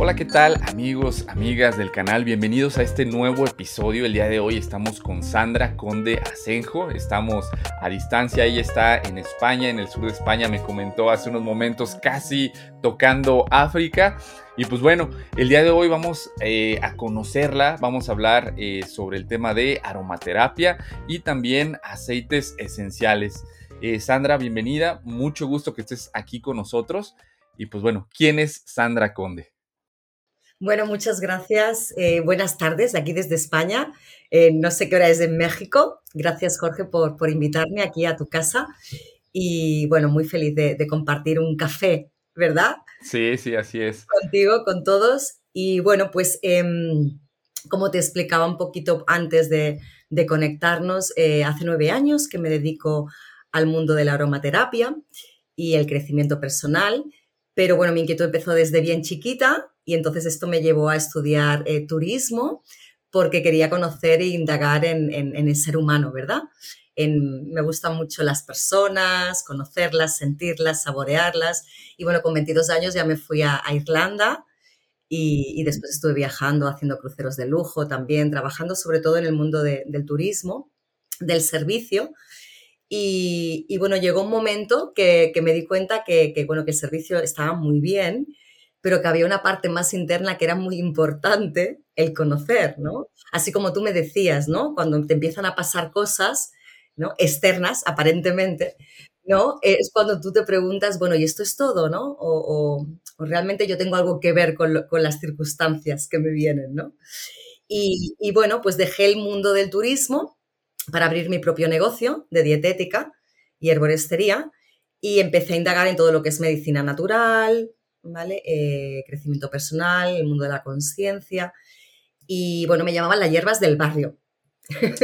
Hola, ¿qué tal amigos, amigas del canal? Bienvenidos a este nuevo episodio. El día de hoy estamos con Sandra Conde Asenjo. Estamos a distancia. Ella está en España, en el sur de España. Me comentó hace unos momentos casi tocando África. Y pues bueno, el día de hoy vamos eh, a conocerla, vamos a hablar eh, sobre el tema de aromaterapia y también aceites esenciales. Eh, Sandra, bienvenida, mucho gusto que estés aquí con nosotros. Y pues bueno, ¿quién es Sandra Conde? Bueno, muchas gracias. Eh, buenas tardes, aquí desde España. Eh, no sé qué hora es en México. Gracias, Jorge, por, por, invitarme aquí a tu casa. Y bueno, muy feliz de, compartir un café, ¿verdad? Sí, sí, así es. Contigo, con todos. Y bueno, pues em, como te explicaba un poquito antes de, de conectarnos, eh, hace nueve años que me dedico al mundo de la aromaterapia y el crecimiento personal. Pero bueno, mi inquietud empezó desde bien chiquita y entonces esto me llevó a estudiar eh, turismo porque quería conocer e indagar en, el ser humano, ¿verdad? me gustan mucho las personas, conocerlas, sentirlas, saborearlas. Y bueno, con 22 años ya me fui a, Irlanda y, después estuve viajando, haciendo cruceros de lujo también, trabajando sobre todo en el mundo del turismo, del servicio. Y, bueno, llegó un momento que, me di cuenta que, que, bueno, que el servicio estaba muy bien, pero que había una parte más interna que era muy importante el conocer, ¿no? Así como tú me decías, ¿no? Cuando te empiezan a pasar cosas, ¿no? Externas, aparentemente, ¿no? Es cuando tú te preguntas, bueno, ¿y esto es todo, no? O, realmente yo tengo algo que ver con, las circunstancias que me vienen, ¿no? Y, bueno, pues dejé el mundo del turismo para abrir mi propio negocio de dietética y herboristería y empecé a indagar en todo lo que es medicina natural, ¿vale? Eh, crecimiento personal, el mundo de la conciencia. Y bueno, me llamaban las hierbas del barrio.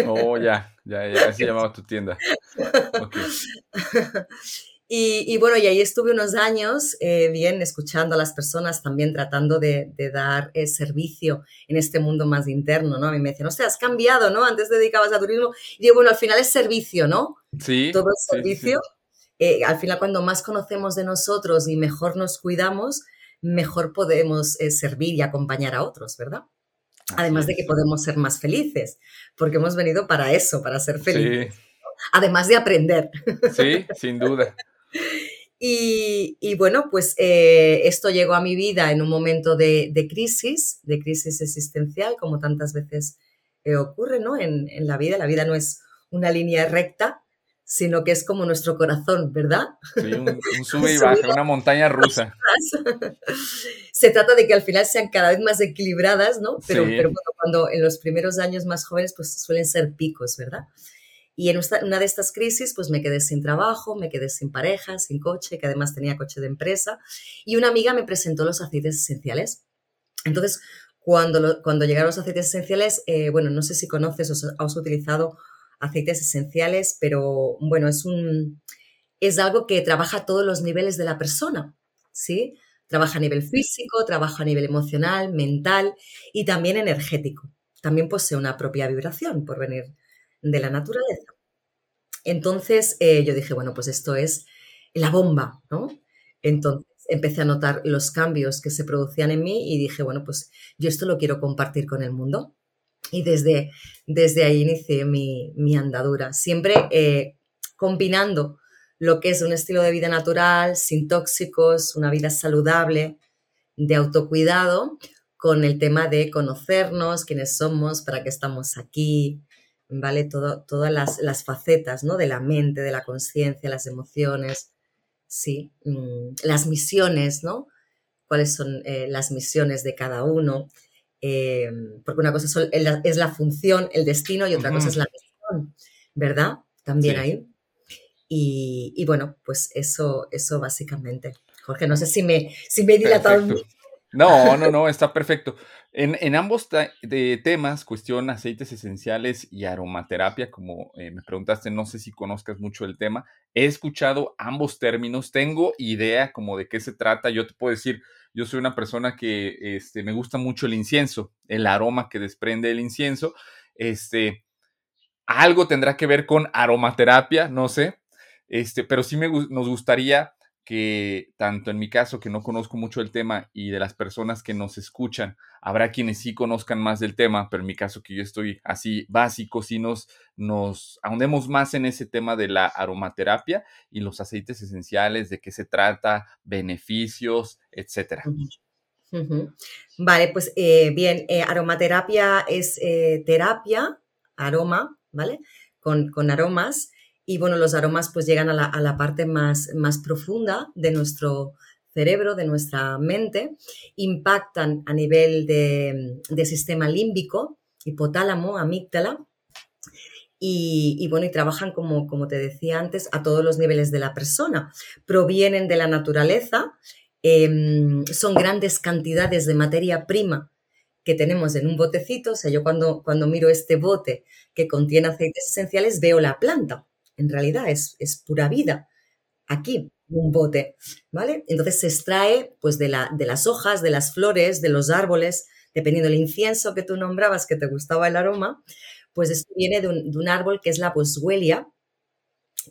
Oh, ya, ya, ya, así llamaba tu tienda. Y, bueno, y ahí estuve unos años eh, bien escuchando a las personas, también tratando de, dar eh, servicio en este mundo más interno, ¿no? A mí me decían, o sea, has cambiado, ¿no? Antes te dedicabas a turismo. Y digo, bueno, al final es servicio, ¿no? Sí. Todo es servicio. Eh, al final cuando más conocemos de nosotros y mejor nos cuidamos, mejor podemos eh, servir y acompañar a otros, ¿verdad? Además de que podemos ser más felices, porque hemos venido para eso, para ser felices. Además de aprender. Sí, sin duda. Y, bueno, pues eh, esto llegó a mi vida en un momento de, crisis, de crisis existencial, como tantas veces ocurre ¿no? en, en, la vida. La vida no es una línea recta, sino que es como nuestro corazón, ¿verdad? Sí, un, sube y baja, una montaña rusa. Se trata de que al final sean cada vez más equilibradas, ¿no? Pero, pero bueno, cuando en los primeros años más jóvenes, pues suelen ser picos, ¿verdad? Y en una de estas crisis, pues me quedé sin trabajo, me quedé sin pareja, sin coche, que además tenía coche de empresa, y una amiga me presentó los aceites esenciales. Entonces, cuando, cuando llegaron los aceites esenciales, eh, bueno, no sé si conoces o has utilizado aceites esenciales, pero bueno, es un es algo que trabaja a todos los niveles de la persona, ¿sí? Trabaja a nivel físico, trabaja a nivel emocional, mental y también energético. También posee una propia vibración por venir de la naturaleza. Entonces eh, yo dije, bueno, pues esto es la bomba, ¿no? Entonces empecé a notar los cambios que se producían en mí y dije, bueno, pues yo esto lo quiero compartir con el mundo. Y desde, desde ahí inicié mi, andadura, siempre eh, combinando lo que es un estilo de vida natural, sin tóxicos, una vida saludable, de autocuidado, con el tema de conocernos, quiénes somos, para qué estamos aquí, ¿vale? todas las, facetas, ¿no? De la mente, de la conciencia, las emociones, sí, mm, las misiones, ¿no? Cuáles son eh, las misiones de cada uno. Eh, porque una cosa es la función, el destino y otra cosa es la misión, ¿verdad? También ahí. Y, bueno, pues eso, eso básicamente. Jorge, no sé si me, si me he dilatado. No, no, no, está perfecto. En, ambos temas, cuestión aceites esenciales y aromaterapia, como eh, me preguntaste, no sé si conozcas mucho el tema, he escuchado ambos términos, tengo idea como de qué se trata, yo te puedo decir, yo soy una persona que este, me gusta mucho el incienso, el aroma que desprende el incienso. Este, algo tendrá que ver con aromaterapia, no sé, este, pero sí me, nos gustaría que tanto en mi caso, que no conozco mucho el tema, y de las personas que nos escuchan, habrá quienes sí conozcan más del tema, pero en mi caso que yo estoy así básico, si nos, nos ahondemos más en ese tema de la aromaterapia y los aceites esenciales, de qué se trata, beneficios, etcétera. Vale, pues eh, bien, eh, aromaterapia es eh, terapia, aroma, ¿vale? Con, con aromas y bueno, los aromas pues llegan a la, parte más, más profunda de nuestro cerebro, de nuestra mente, impactan a nivel de, sistema límbico, hipotálamo, amígdala, y, bueno, y trabajan como, como te decía antes, a todos los niveles de la persona. Provienen de la naturaleza, em, son grandes cantidades de materia prima que tenemos en un botecito. O sea, yo cuando, cuando miro este bote que contiene aceites esenciales, veo la planta en realidad es, es pura vida. Aquí, un bote, ¿vale? Entonces se extrae pues de, la, de las hojas, de las flores, de los árboles, dependiendo del incienso que tú nombrabas, que te gustaba el aroma, pues esto viene de un, árbol que es la boswellia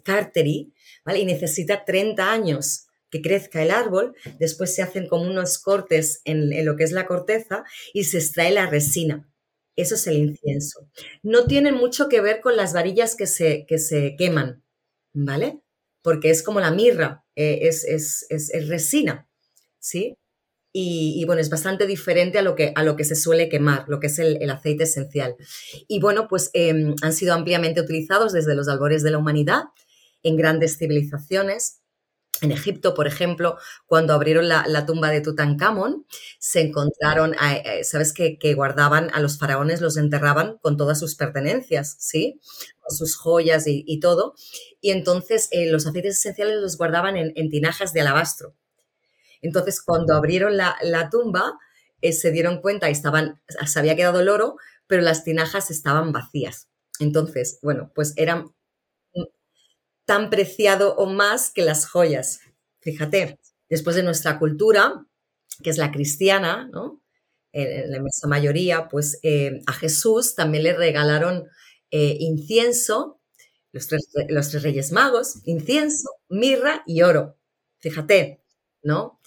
carteri, ¿vale? Y necesita 30 años que crezca el árbol, después se hacen como unos cortes en, en, lo que es la corteza y se extrae la resina. Eso es el incienso. No tiene mucho que ver con las varillas que se, que se queman, ¿vale? Porque es como la mirra, eh, es, es, resina, ¿sí? Y, bueno, es bastante diferente a lo, que, a lo que se suele quemar, lo que es el, aceite esencial. Y bueno, pues em, han sido ampliamente utilizados desde los albores de la humanidad en grandes civilizaciones en Egipto, por ejemplo, cuando abrieron la, tumba de Tutankamón, se encontraron, eh, ¿sabes? Que, guardaban a los faraones, los enterraban con todas sus pertenencias, ¿sí? Con sus joyas y, todo. Y entonces eh, los aceites esenciales los guardaban en, tinajas de alabastro. Entonces, cuando abrieron la, tumba, eh, se dieron cuenta y estaban, se había quedado el oro, pero las tinajas estaban vacías. Entonces, bueno, pues eran tan preciado o más que las joyas. Fíjate, después de nuestra cultura, que es la cristiana, ¿no? En, la inmensa mayoría, pues eh, a Jesús también le regalaron eh, incienso, los tres, reyes magos, incienso, mirra y oro. Fíjate, ¿no?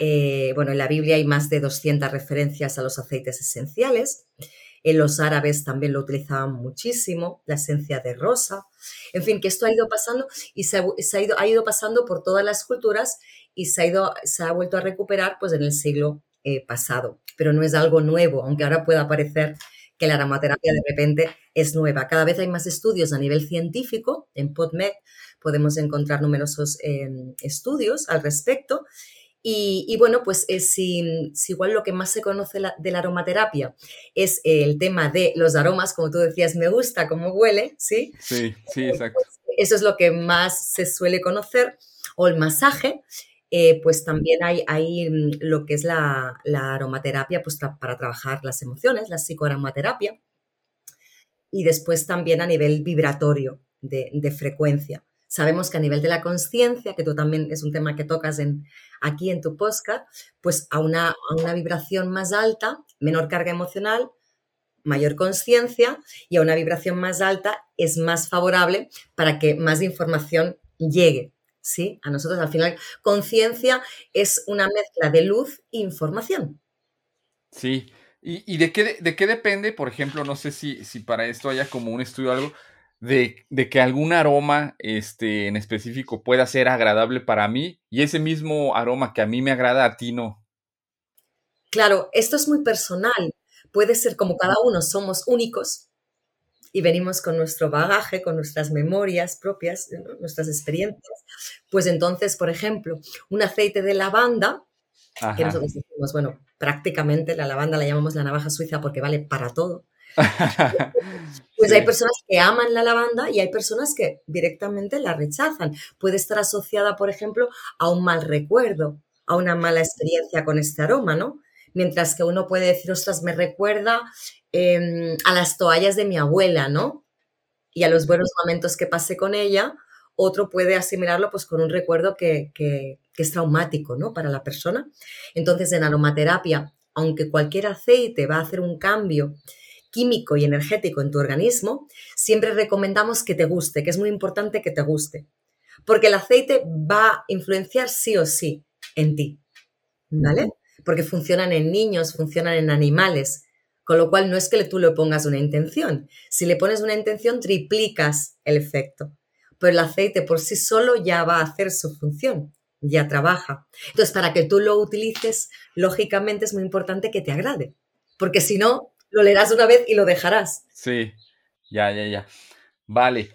Eh, bueno, en la Biblia hay más de 200 referencias a los aceites esenciales. En los árabes también lo utilizaban muchísimo, la esencia de rosa. En fin, que esto ha ido pasando y se ha, ido, ha ido pasando por todas las culturas y se ha, ido, se ha vuelto a recuperar pues, en el siglo eh, pasado. Pero no es algo nuevo, aunque ahora pueda parecer que la aromaterapia de repente es nueva. Cada vez hay más estudios a nivel científico. En PodMed podemos encontrar numerosos eh, estudios al respecto y, bueno, pues es, si, igual lo que más se conoce de la aromaterapia es el tema de los aromas, como tú decías, me gusta cómo huele, ¿sí? Sí, sí, exacto. Pues eso es lo que más se suele conocer, o el masaje, eh, pues también hay, hay, mm, lo que es la, aromaterapia pues para trabajar las emociones, la psicoaromaterapia, y después también a nivel vibratorio de, de frecuencia. Sabemos que a nivel de la conciencia, que tú también es un tema que tocas aquí en tu podcast, pues a una, a una vibración más alta, menor carga emocional, mayor conciencia y a una vibración más alta es más favorable para que más información llegue. ¿Sí? A nosotros al final conciencia es una mezcla de luz e información. Sí. ¿Y, de, qué, de qué depende? Por ejemplo, no sé si, si para esto haya como un estudio o algo, de, que algún aroma este, en específico pueda ser agradable para mí y ese mismo aroma que a mí me agrada a ti no. Claro, esto es muy personal. Puede ser como cada uno somos únicos y venimos con nuestro bagaje, con nuestras memorias propias, nuestras experiencias. Pues entonces, por ejemplo, un aceite de lavanda, que nosotros decimos, bueno, prácticamente la lavanda la llamamos la navaja suiza porque vale para todo. pues hay personas que aman la lavanda y hay personas que directamente la rechazan. Puede estar asociada, por ejemplo, a un mal recuerdo, a una mala experiencia con este aroma, ¿no? Mientras que uno puede decir, ostras, me recuerda em, a las toallas de mi abuela, ¿no? Y a los buenos momentos que pasé con ella. Otro puede asimilarlo pues con un recuerdo que, que es traumático, ¿no? Para la persona. Entonces, en aromaterapia, aunque cualquier aceite va a hacer un cambio químico y energético en tu organismo, siempre recomendamos que te guste, que es muy importante que te guste. porque el aceite va a influenciar sí o sí en ti, ¿vale? Porque funcionan en niños, funcionan en animales, con lo cual no es que tú le pongas una intención. Si le pones una intención, triplicas el efecto. Pero el aceite por sí solo ya va a hacer su función, ya trabaja. Entonces, para que tú lo utilices, lógicamente es muy importante que te agrade, porque si no, lo leerás una vez y lo dejarás. Sí, ya, ya, ya. Vale.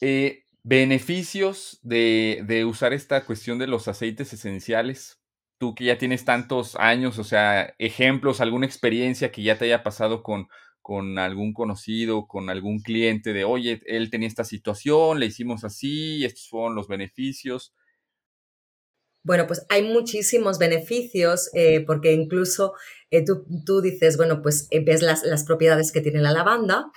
Eh, beneficios de, usar esta cuestión de los aceites esenciales. Tú que ya tienes tantos años, o sea, ejemplos, alguna experiencia que ya te haya pasado con, con algún conocido, con algún cliente de, oye, él tenía esta situación, le hicimos así, estos fueron los beneficios. Bueno, pues hay muchísimos beneficios eh, porque incluso eh, tú, dices, bueno, pues eh, ves las, las, propiedades que tiene la lavanda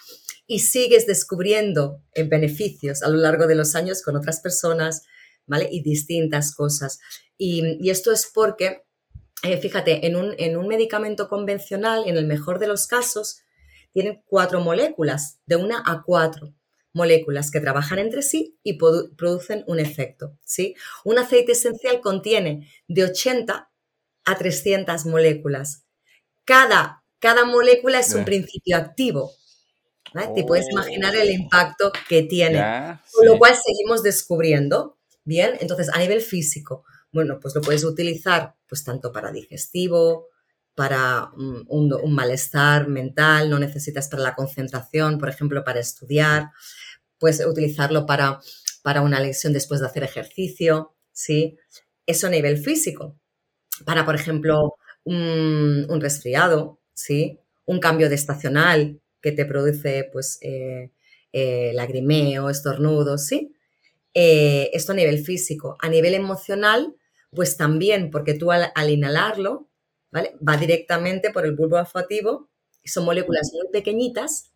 y sigues descubriendo beneficios a lo largo de los años con otras personas, ¿vale? Y distintas cosas. Y, esto es porque, fíjate, en un, en un medicamento convencional, en el mejor de los casos, tienen cuatro moléculas, de una a cuatro moléculas que trabajan entre sí y producen un efecto. ¿sí? Un aceite esencial contiene de 80 a 300 moléculas. Cada, cada molécula es un principio activo. Te puedes imaginar el impacto que tiene. Con lo cual seguimos descubriendo. Bien, entonces a nivel físico, bueno, pues lo puedes utilizar pues tanto para digestivo, para un, malestar mental, no necesitas para la concentración, por ejemplo, para estudiar, puedes utilizarlo para, para una lesión después de hacer ejercicio, ¿sí? Eso a nivel físico. Para, por ejemplo, un, resfriado, ¿sí? Un cambio de estacional que te produce, pues, eh, eh, lagrimeo, estornudos, ¿sí? Eh, esto a nivel físico. A nivel emocional, pues también, porque tú al, al inhalarlo, Va directamente por el bulbo olfativo y son moléculas muy pequeñitas,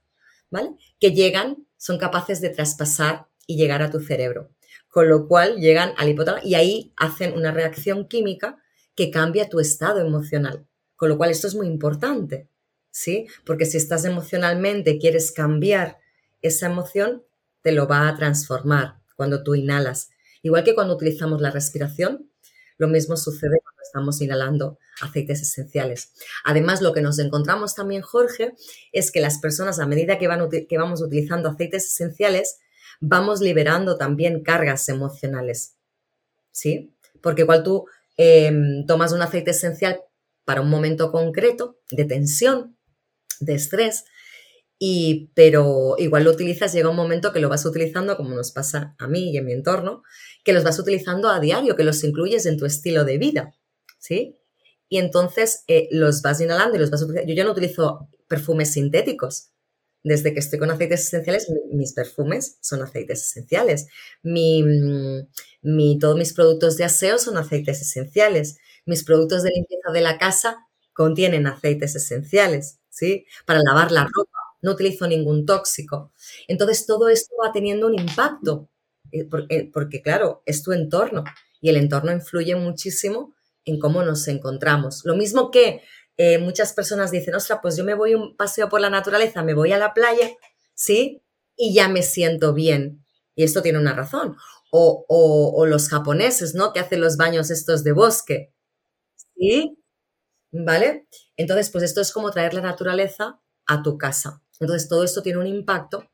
¿vale? Que llegan, son capaces de traspasar y llegar a tu cerebro. Con lo cual llegan al hipotálamo y ahí hacen una reacción química que cambia tu estado emocional. Con lo cual esto es muy importante, ¿sí? Porque si estás emocionalmente, quieres cambiar esa emoción, te lo va a transformar cuando tú inhalas. Igual que cuando utilizamos la respiración, lo mismo sucede cuando estamos inhalando aceites esenciales. Además, lo que nos encontramos también, Jorge, es que las personas a medida que, vamos utilizando aceites esenciales, vamos liberando también cargas emocionales. ¿Sí? Porque igual tú em, tomas un aceite esencial para un momento concreto de tensión, de estrés, y, pero igual lo utilizas, llega un momento que lo vas utilizando, como nos pasa a mí y en mi entorno, que los vas utilizando a diario, que los incluyes en tu estilo de vida, ¿sí? Y entonces eh, los vas inhalando y los vas utilizando. Yo ya no utilizo perfumes sintéticos. Desde que estoy con aceites esenciales, mis perfumes son aceites esenciales. Mi, mi, todos mis productos de aseo son aceites esenciales. Mis productos de limpieza de la casa contienen aceites esenciales, ¿sí? Para lavar la ropa. No utilizo ningún tóxico. Entonces, todo esto va teniendo un impacto eh, eh, porque, claro, es tu entorno y el entorno influye muchísimo en cómo nos encontramos. Lo mismo que eh, muchas personas dicen, ostras, pues yo me voy un paseo por la naturaleza, me voy a la playa, ¿sí? Y ya me siento bien. Y esto tiene una razón. O, o los japoneses, ¿no? Que hacen los baños estos de bosque, ¿sí? ¿Vale? Entonces, pues esto es como traer la naturaleza a tu casa. Entonces, todo esto tiene un impacto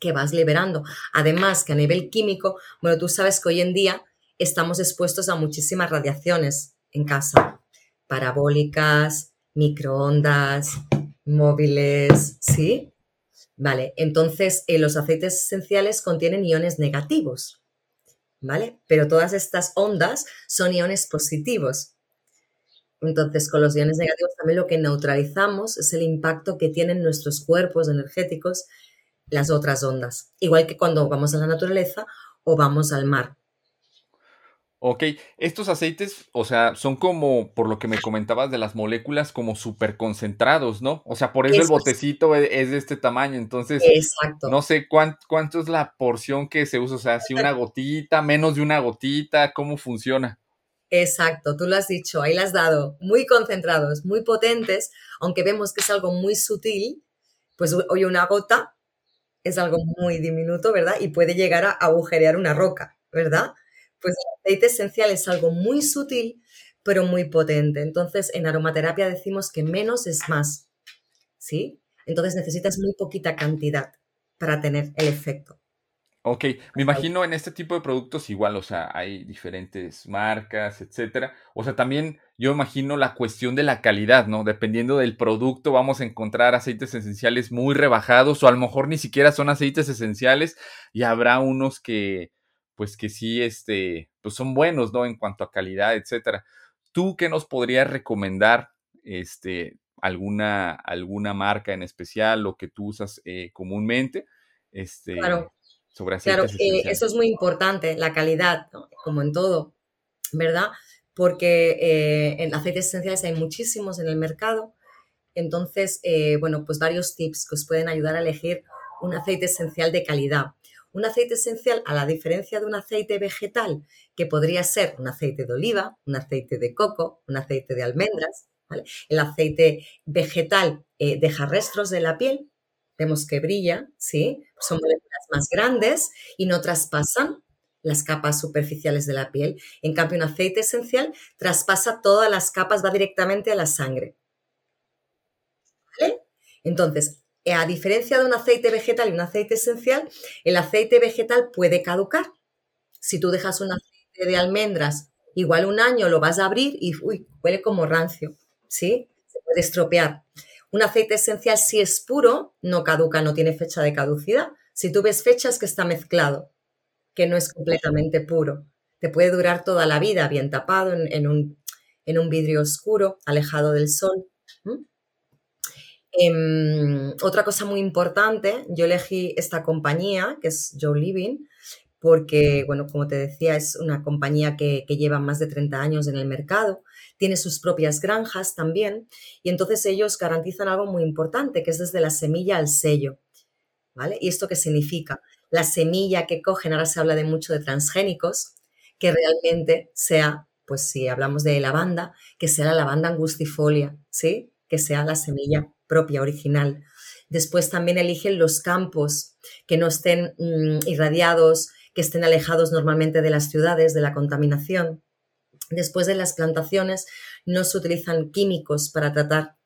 que vas liberando. Además, que a nivel químico, bueno, tú sabes que hoy en día estamos expuestos a muchísimas radiaciones en casa, parabólicas, microondas, móviles, ¿sí? Vale, entonces eh, los aceites esenciales contienen iones negativos, ¿vale? Pero todas estas ondas son iones positivos. Entonces, con los iones negativos también lo que neutralizamos es el impacto que tienen nuestros cuerpos energéticos las otras ondas, igual que cuando vamos a la naturaleza o vamos al mar. Ok, estos aceites, o sea, son como, por lo que me comentabas de las moléculas, como súper concentrados, ¿no? O sea, por eso, el botecito e, es, de este tamaño, entonces, Exacto. no sé cuánto, es la porción que se usa, o sea, si una gotita, menos de una gotita, ¿cómo funciona? Exacto, tú lo has dicho, ahí lo has dado, muy concentrados, muy potentes, aunque vemos que es algo muy sutil, pues hoy una gota es algo muy diminuto, ¿verdad? Y puede llegar a agujerear una roca. ¿verdad? Pues el aceite esencial es algo muy sutil, pero muy potente. Entonces, en aromaterapia decimos que menos es más, ¿sí? Entonces necesitas muy poquita cantidad para tener el efecto. Ok, me imagino en este tipo de productos igual, o sea, hay diferentes marcas, etcétera. O sea, también yo imagino la cuestión de la calidad, ¿no? Dependiendo del producto, vamos a encontrar aceites esenciales muy rebajados o a lo mejor ni siquiera son aceites esenciales y habrá unos que, pues que sí, este, pues son buenos, ¿no? En cuanto a calidad, etcétera. ¿Tú qué nos podrías recomendar, este, alguna, alguna marca en especial o que tú usas eh, comúnmente? Este, claro Claro, eh, eso es muy importante, la calidad, como en todo, ¿verdad? Porque eh, en aceites esenciales hay muchísimos en el mercado. Entonces, eh, bueno, pues varios tips que os pueden ayudar a elegir un aceite esencial de calidad. Un aceite esencial, a la diferencia de un aceite vegetal, que podría ser un aceite de oliva, un aceite de coco, un aceite de almendras, El aceite vegetal deja restos de la piel, vemos que brilla, ¿sí? Son moléculas más grandes y no traspasan las capas superficiales de la piel. En cambio, un aceite esencial traspasa todas las capas, va directamente a la sangre. ¿Vale? Entonces, eh, a diferencia de un aceite vegetal y un aceite esencial, el aceite vegetal puede caducar. Si tú dejas un aceite de almendras, igual un año lo vas a abrir y uy, huele como rancio, ¿sí? Se puede estropear. Un aceite esencial, si es puro, no caduca, no tiene fecha de caducidad. Si tú ves fechas que está mezclado, que no es completamente puro. Te puede durar toda la vida bien tapado en, un, vidrio oscuro, alejado del sol. Em, otra cosa muy importante, yo elegí esta compañía, que es Joe Living, porque, bueno, como te decía, es una compañía que, que lleva más de 30 años en el mercado tiene sus propias granjas también, y entonces ellos garantizan algo muy importante, que es desde la semilla al sello. ¿Vale? ¿Y esto qué significa? La semilla que cogen, ahora se habla de mucho de transgénicos, que realmente sea, pues si hablamos de lavanda, que sea la lavanda angustifolia, ¿sí? Que sea la semilla propia, original. Después también eligen los campos que no estén mm, irradiados, que estén alejados normalmente de las ciudades, de la contaminación. Después de las plantaciones no se utilizan químicos para tratar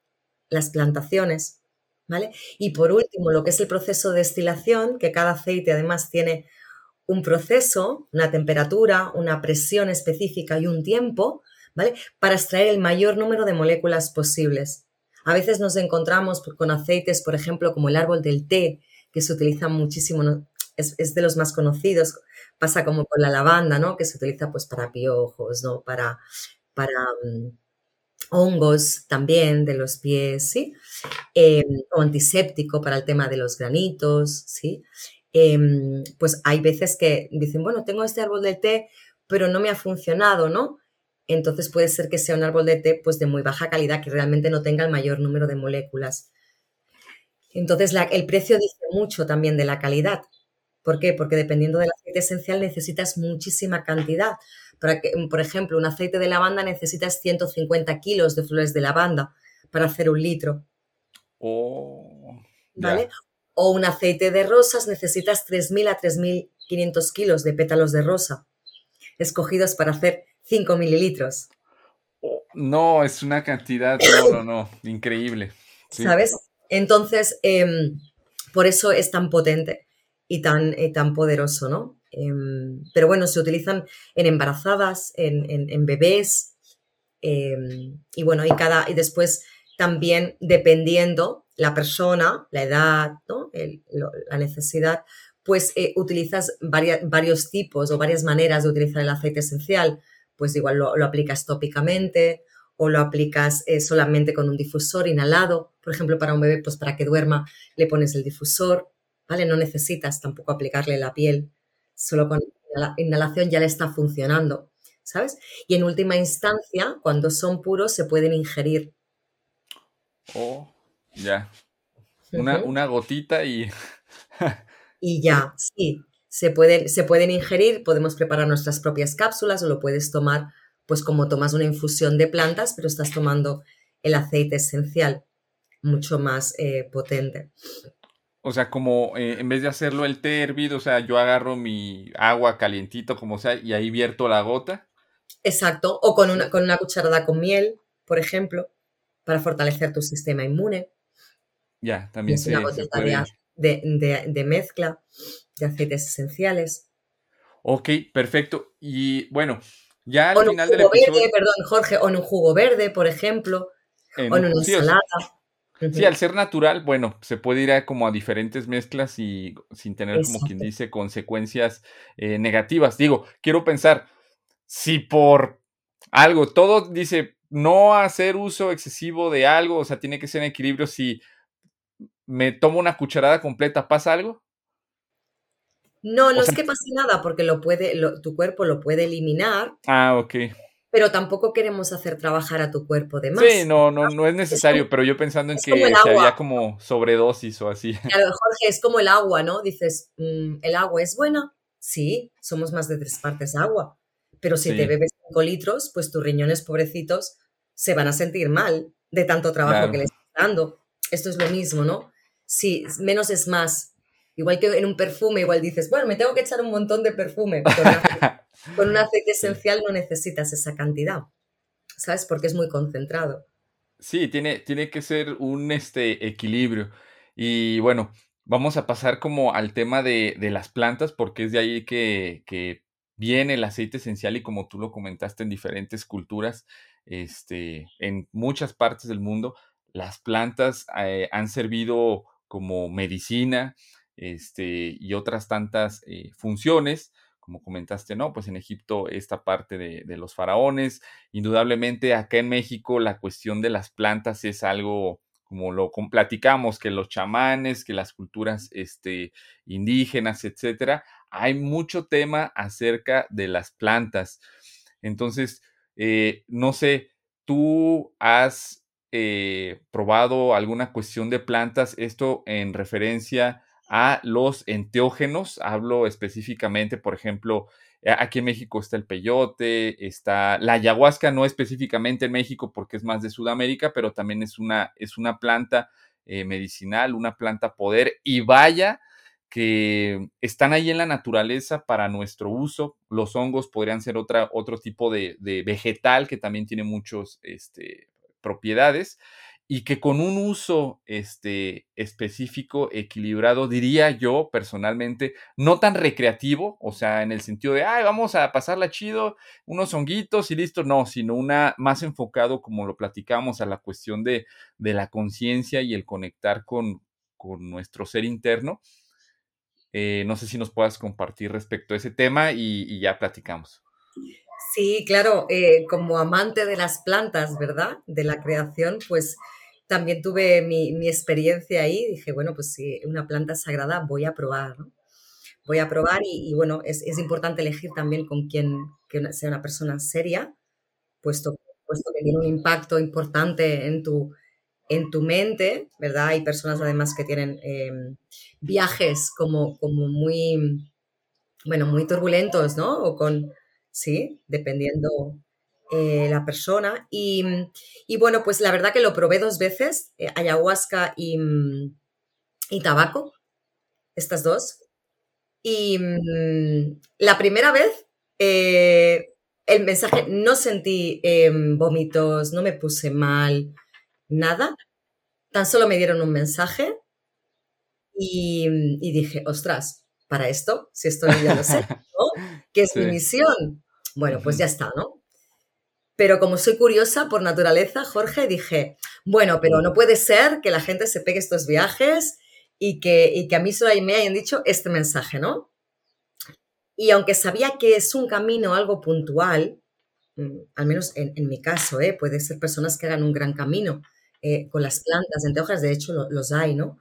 las plantaciones, ¿vale? Y por último, lo que es el proceso de destilación, que cada aceite además tiene un proceso, una temperatura, una presión específica y un tiempo, ¿vale? Para extraer el mayor número de moléculas posibles. A veces nos encontramos con aceites, por ejemplo, como el árbol del té, que se utiliza muchísimo, es, de los más conocidos, pasa como con la lavanda, ¿no? Que se utiliza pues para piojos, ¿no? Para, para mm, hongos también de los pies, ¿sí? Em, o antiséptico para el tema de los granitos, ¿sí? Em, pues hay veces que dicen, bueno, tengo este árbol de té, pero no me ha funcionado, ¿no? Entonces puede ser que sea un árbol de té pues de muy baja calidad, que realmente no tenga el mayor número de moléculas. Entonces el precio dice mucho también de la calidad. ¿Por qué? Porque dependiendo del aceite esencial necesitas muchísima cantidad. Para que, por ejemplo, un aceite de lavanda necesitas 150 kilos de flores de lavanda para hacer un litro. Oh, ¿Vale? O un aceite de rosas necesitas 3.000 a 3.500 kilos de pétalos de rosa escogidos para hacer 5 mililitros. Oh, no, es una cantidad, no, no, no, increíble. ¿Sabes? Entonces, em, por eso es tan potente y tan, eh, tan poderoso, ¿no? Em, pero bueno, se utilizan en embarazadas, en, bebés, em, y bueno, y cada, y después también dependiendo la persona, la edad, ¿no? la necesidad, pues eh, utilizas varios tipos o varias maneras de utilizar el aceite esencial. Pues igual lo, aplicas tópicamente o lo aplicas eh, solamente con un difusor inhalado. Por ejemplo, para un bebé, pues para que duerma, le pones el difusor. ¿vale? No necesitas tampoco aplicarle la piel, solo con la inhalación ya le está funcionando, ¿sabes? Y en última instancia, cuando son puros, se pueden ingerir. Oh, ya. Una, gotita y... y ya, sí. Se pueden, se pueden ingerir, podemos preparar nuestras propias cápsulas o lo puedes tomar pues como tomas una infusión de plantas, pero estás tomando el aceite esencial mucho más eh, potente. O sea, como eh, en vez de hacerlo el té hervido, o sea, yo agarro mi agua calientito, como sea, y ahí vierto la gota. Exacto, o con una, con una cucharada con miel, por ejemplo, para fortalecer tu sistema inmune. Ya, también se, una gotita de, mezcla de aceites esenciales. Ok, perfecto. Y bueno, ya al o final un jugo verde, perdón, Jorge, o en un jugo verde, por ejemplo, o en una ensalada. Sí, al ser natural, bueno, se puede ir a como a diferentes mezclas y sin tener como quien dice consecuencias eh, negativas. Digo, quiero pensar, si por algo, todo dice no hacer uso excesivo de algo, o sea, tiene que ser en equilibrio, si me tomo una cucharada completa, ¿pasa algo? No, no es que pase nada, porque lo puede, tu cuerpo lo puede eliminar. Ah, ok pero tampoco queremos hacer trabajar a tu cuerpo de más. Sí, no, no, no es necesario, pero yo pensando en que sería como sobredosis o así. Claro, Jorge, es como el agua, ¿no? Dices, mm, ¿el agua es buena? Sí, somos más de tres partes agua, pero si te bebes cinco litros, pues tus riñones pobrecitos se van a sentir mal de tanto trabajo que les estás dando. Esto es lo mismo, ¿no? Si menos es más. Igual que en un perfume, igual dices, bueno, me tengo que echar un montón de perfume. Con un aceite esencial no necesitas esa cantidad, ¿sabes? Porque es muy concentrado. Sí, tiene, tiene que ser un este, equilibrio. Y bueno, vamos a pasar como al tema de, las plantas, porque es de ahí que, viene el aceite esencial y como tú lo comentaste en diferentes culturas, este, en muchas partes del mundo, las plantas eh, han servido como medicina este, y otras tantas eh, funciones como comentaste, ¿no? Pues en Egipto esta parte de, los faraones, indudablemente acá en México la cuestión de las plantas es algo como lo platicamos, que los chamanes, que las culturas este, indígenas, etcétera, hay mucho tema acerca de las plantas. Entonces, eh, no sé, ¿tú has eh, probado alguna cuestión de plantas? Esto en referencia a los enteógenos. Hablo específicamente, por ejemplo, aquí en México está el peyote, está la ayahuasca, no específicamente en México porque es más de Sudamérica, pero también es una, es una planta eh, medicinal, una planta poder y vaya que están ahí en la naturaleza para nuestro uso. Los hongos podrían ser otra, otro tipo de, de vegetal que también tiene muchas este, propiedades y que con un uso este, específico, equilibrado, diría yo personalmente, no tan recreativo, o sea, en el sentido de, ay, vamos a pasarla chido, unos honguitos y listo, no, sino una más enfocado, como lo platicamos, a la cuestión de, de la conciencia y el conectar con, con nuestro ser interno. Eh, no sé si nos puedas compartir respecto a ese tema y, ya platicamos. Sí, claro, eh, como amante de las plantas, ¿verdad? De la creación, pues también tuve mi, experiencia ahí. Dije, bueno, pues si una planta sagrada voy a probar, ¿no? Voy a probar y, bueno, es, importante elegir también con quien que sea una persona seria, puesto, que tiene un impacto importante en tu, en tu mente, ¿verdad? Hay personas además que tienen em, viajes como, como muy, bueno, muy turbulentos, ¿no? O con, sí, dependiendo eh, la persona. Y, bueno, pues la verdad que lo probé dos veces, eh, ayahuasca y, y, tabaco, estas dos. Y mm, la primera vez, eh, el mensaje, no sentí em, vómitos, no me puse mal, nada. Tan solo me dieron un mensaje y, dije, ostras, para esto, si esto ya lo sé, ¿no? ¿Qué es mi misión? Bueno, pues ya está, ¿no? Pero como soy curiosa por naturaleza, Jorge, dije, bueno, pero no puede ser que la gente se pegue estos viajes y que, que a mí solo me hayan dicho este mensaje, ¿no? Y aunque sabía que es un camino algo puntual, mm, al menos en, mi caso, ¿eh? puede ser personas que hagan un gran camino eh, con las plantas, entre hojas, de hecho los hay, ¿no?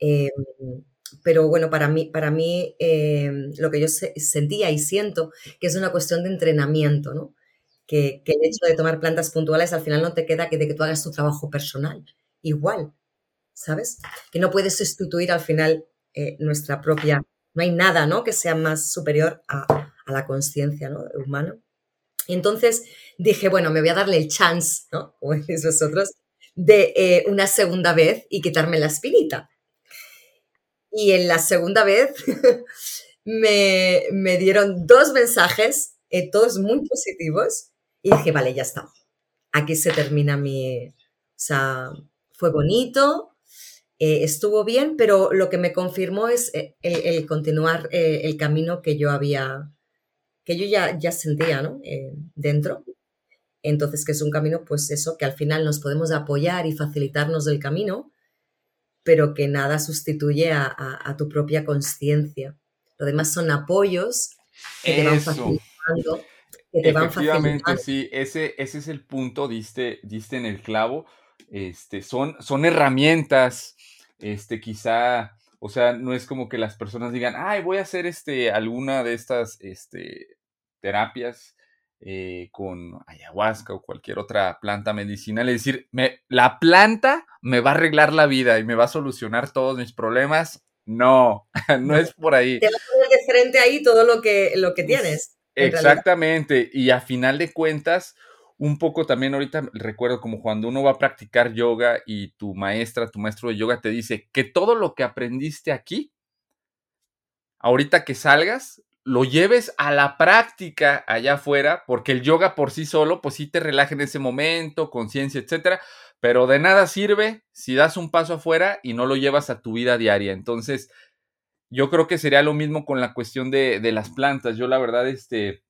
Em, pero bueno, para mí, para mí em, lo que yo sentía y siento que es una cuestión de entrenamiento, ¿no? Que, el hecho de tomar plantas puntuales al final no te queda que de que tú hagas tu trabajo personal. Igual, ¿sabes? Que no puedes sustituir al final eh, nuestra propia... No hay nada, ¿no? Que sea más superior a, la conciencia ¿no? humana. Y entonces dije, bueno, me voy a darle el chance, ¿no? Como decís vosotros, de eh, una segunda vez y quitarme la espinita. Y en la segunda vez me, me, dieron dos mensajes, eh, todos muy positivos, y dije, vale, ya está. Aquí se termina mi... O sea, fue bonito, eh, estuvo bien, pero lo que me confirmó es eh, el, continuar el camino que yo había, que yo ya, ya sentía, ¿no? dentro. Entonces, que es un camino, pues eso, que al final nos podemos apoyar y facilitarnos del camino, pero que nada sustituye a, tu propia conciencia. Lo demás son apoyos que te van facilitando. Que te Efectivamente, sí, ese, ese es el punto, diste, diste en el clavo. Este, son, son herramientas, este, quizá, o sea, no es como que las personas digan, ay, voy a hacer este, alguna de estas este, terapias eh, con ayahuasca o cualquier otra planta medicinal, es decir, me, la planta me va a arreglar la vida y me va a solucionar todos mis problemas. No, no es por ahí. Te va a poner de frente ahí todo lo que, lo que tienes. Exactamente, y a final de cuentas, un poco también ahorita recuerdo como cuando uno va a practicar yoga y tu maestra, tu maestro de yoga te dice que todo lo que aprendiste aquí, ahorita que salgas, lo lleves a la práctica allá afuera, porque el yoga por sí solo, pues sí te relaja en ese momento, conciencia, etcétera, pero de nada sirve si das un paso afuera y no lo llevas a tu vida diaria. Entonces, yo creo que sería lo mismo con la cuestión de, las plantas. Yo, la verdad, este,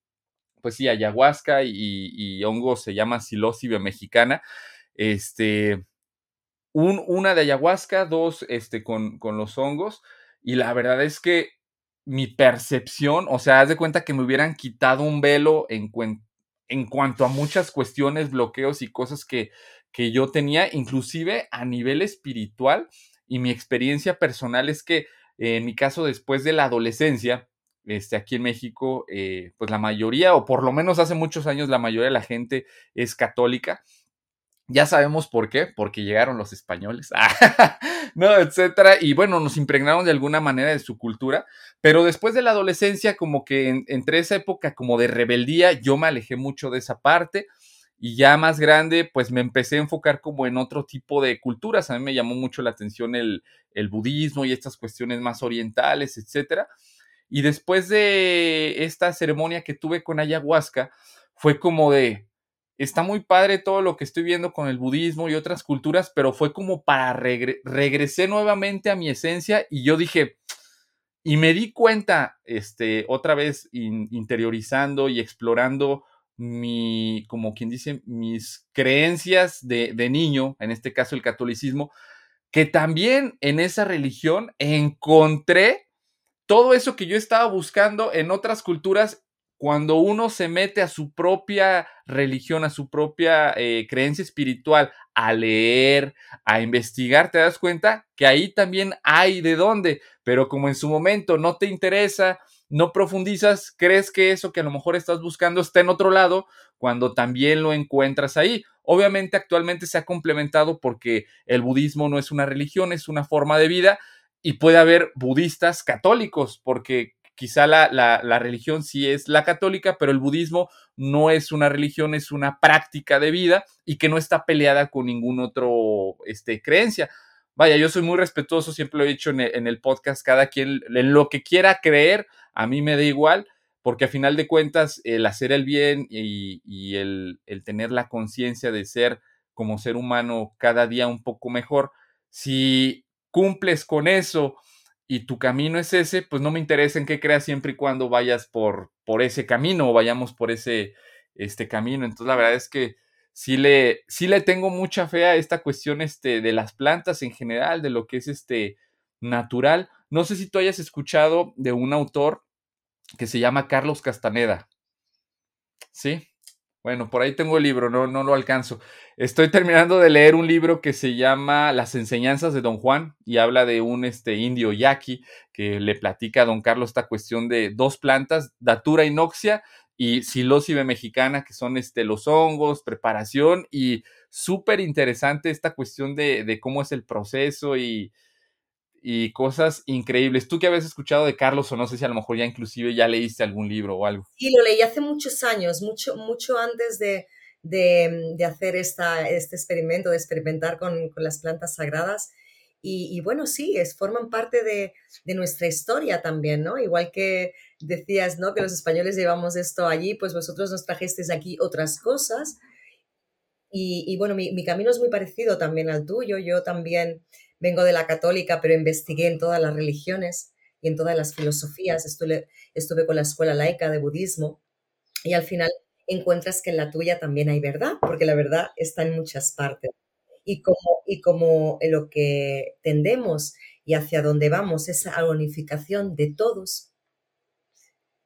pues sí, ayahuasca y, hongo se llama psilocibe mexicana. Este, un, una de ayahuasca, dos este, con, con los hongos. Y la verdad es que mi percepción, o sea, haz de cuenta que me hubieran quitado un velo en, en cuanto a muchas cuestiones, bloqueos y cosas que, que yo tenía, inclusive a nivel espiritual. Y mi experiencia personal es que, en mi caso, después de la adolescencia, este, aquí en México, eh, pues la mayoría, o por lo menos hace muchos años, la mayoría de la gente es católica. Ya sabemos por qué, porque llegaron los españoles, no, etcétera, y bueno, nos impregnaron de alguna manera de su cultura, pero después de la adolescencia, como que entre esa época como de rebeldía, yo me alejé mucho de esa parte, y ya más grande, pues me empecé a enfocar como en otro tipo de culturas. A mí me llamó mucho la atención el, el budismo y estas cuestiones más orientales, etcétera. Y después de esta ceremonia que tuve con ayahuasca, fue como de, está muy padre todo lo que estoy viendo con el budismo y otras culturas, pero fue como para regresar nuevamente a mi esencia y yo dije, y me di cuenta, este, otra vez interiorizando y explorando mi, como quien dice, mis creencias de, de niño, en este caso el catolicismo, que también en esa religión encontré todo eso que yo estaba buscando en otras culturas cuando uno se mete a su propia religión, a su propia eh, creencia espiritual, a leer, a investigar, te das cuenta que ahí también hay de dónde, pero como en su momento no te interesa, no profundizas, crees que eso que a lo mejor estás buscando está en otro lado, cuando también lo encuentras ahí. Obviamente actualmente se ha complementado porque el budismo no es una religión, es una forma de vida y puede haber budistas católicos, porque quizá la, religión sí es la católica, pero el budismo no es una religión, es una práctica de vida y que no está peleada con ningún otro este, creencia. Vaya, yo soy muy respetuoso, siempre lo he dicho en el, podcast, cada quien en lo que quiera creer, a mí me da igual, porque a final de cuentas el hacer el bien y, el, el tener la conciencia de ser como ser humano cada día un poco mejor, si cumples con eso, y tu camino es ese, pues no me interesa en qué creas siempre y cuando vayas por, por ese camino o vayamos por ese este camino. Entonces, la verdad es que sí le, le tengo mucha fe a esta cuestión este, de las plantas en general, de lo que es este natural. No sé si tú hayas escuchado de un autor que se llama Carlos Castaneda. ¿Sí? Bueno, por ahí tengo el libro, no, no lo alcanzo. Estoy terminando de leer un libro que se llama Las enseñanzas de Don Juan y habla de un este, indio yaqui que le platica a Don Carlos esta cuestión de dos plantas, Datura inoxia y Psilocibe mexicana, que son este, los hongos, preparación y súper interesante esta cuestión de, de cómo es el proceso y, y cosas increíbles. Tú que habías escuchado de Carlos o no sé si a lo mejor ya inclusive ya leíste algún libro o algo. Sí, lo leí hace muchos años, mucho, mucho antes de, de, hacer esta, este experimento, de experimentar con, con, las plantas sagradas. Y, bueno, sí, es, forman parte de, nuestra historia también, ¿no? Igual que decías, ¿no? Que los españoles llevamos esto allí, pues vosotros nos trajisteis aquí otras cosas. Y, bueno, mi, mi, camino es muy parecido también al tuyo. Yo también vengo de la católica, pero investigué en todas las religiones y en todas las filosofías. Estuve, estuve con la escuela laica de budismo y al final encuentras que en la tuya también hay verdad, porque la verdad está en muchas partes y como, y como lo que tendemos y hacia dónde vamos, esa unificación de todos.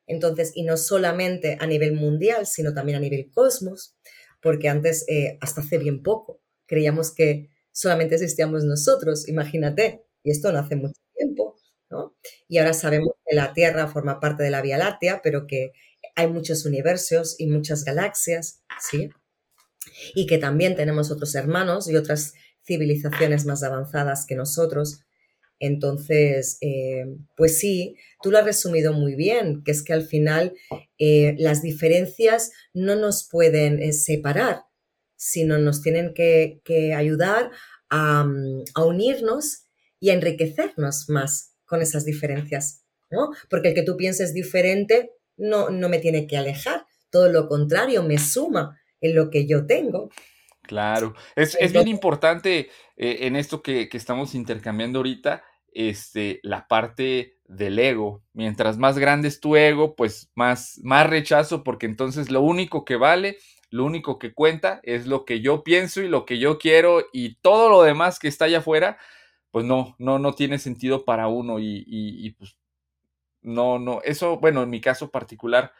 Entonces, y no solamente a nivel mundial, sino también a nivel cosmos, porque antes, eh, hasta hace bien poco, creíamos que solamente existíamos nosotros, imagínate, y esto no hace mucho tiempo, ¿no? Y ahora sabemos que la Tierra forma parte de la Vía Láctea, pero que hay muchos universos y muchas galaxias, ¿sí? y que también tenemos otros hermanos y otras civilizaciones más avanzadas que nosotros. Entonces, eh, pues sí, tú lo has resumido muy bien, que es que al final eh, las diferencias no nos pueden eh, separar, sino nos tienen que, ayudar a, unirnos y a enriquecernos más con esas diferencias, ¿no? Porque el que tú pienses diferente no, no me tiene que alejar, todo lo contrario, me suma en lo que yo tengo. Claro, es, bien importante eh, en esto que, estamos intercambiando ahorita, este, la parte del ego. Mientras más grande es tu ego, pues más, más rechazo, porque entonces lo único que vale, lo único que cuenta es lo que yo pienso y lo que yo quiero y todo lo demás que está allá afuera, pues no, no, no tiene sentido para uno y, y pues no, no, eso, bueno, en mi caso particular,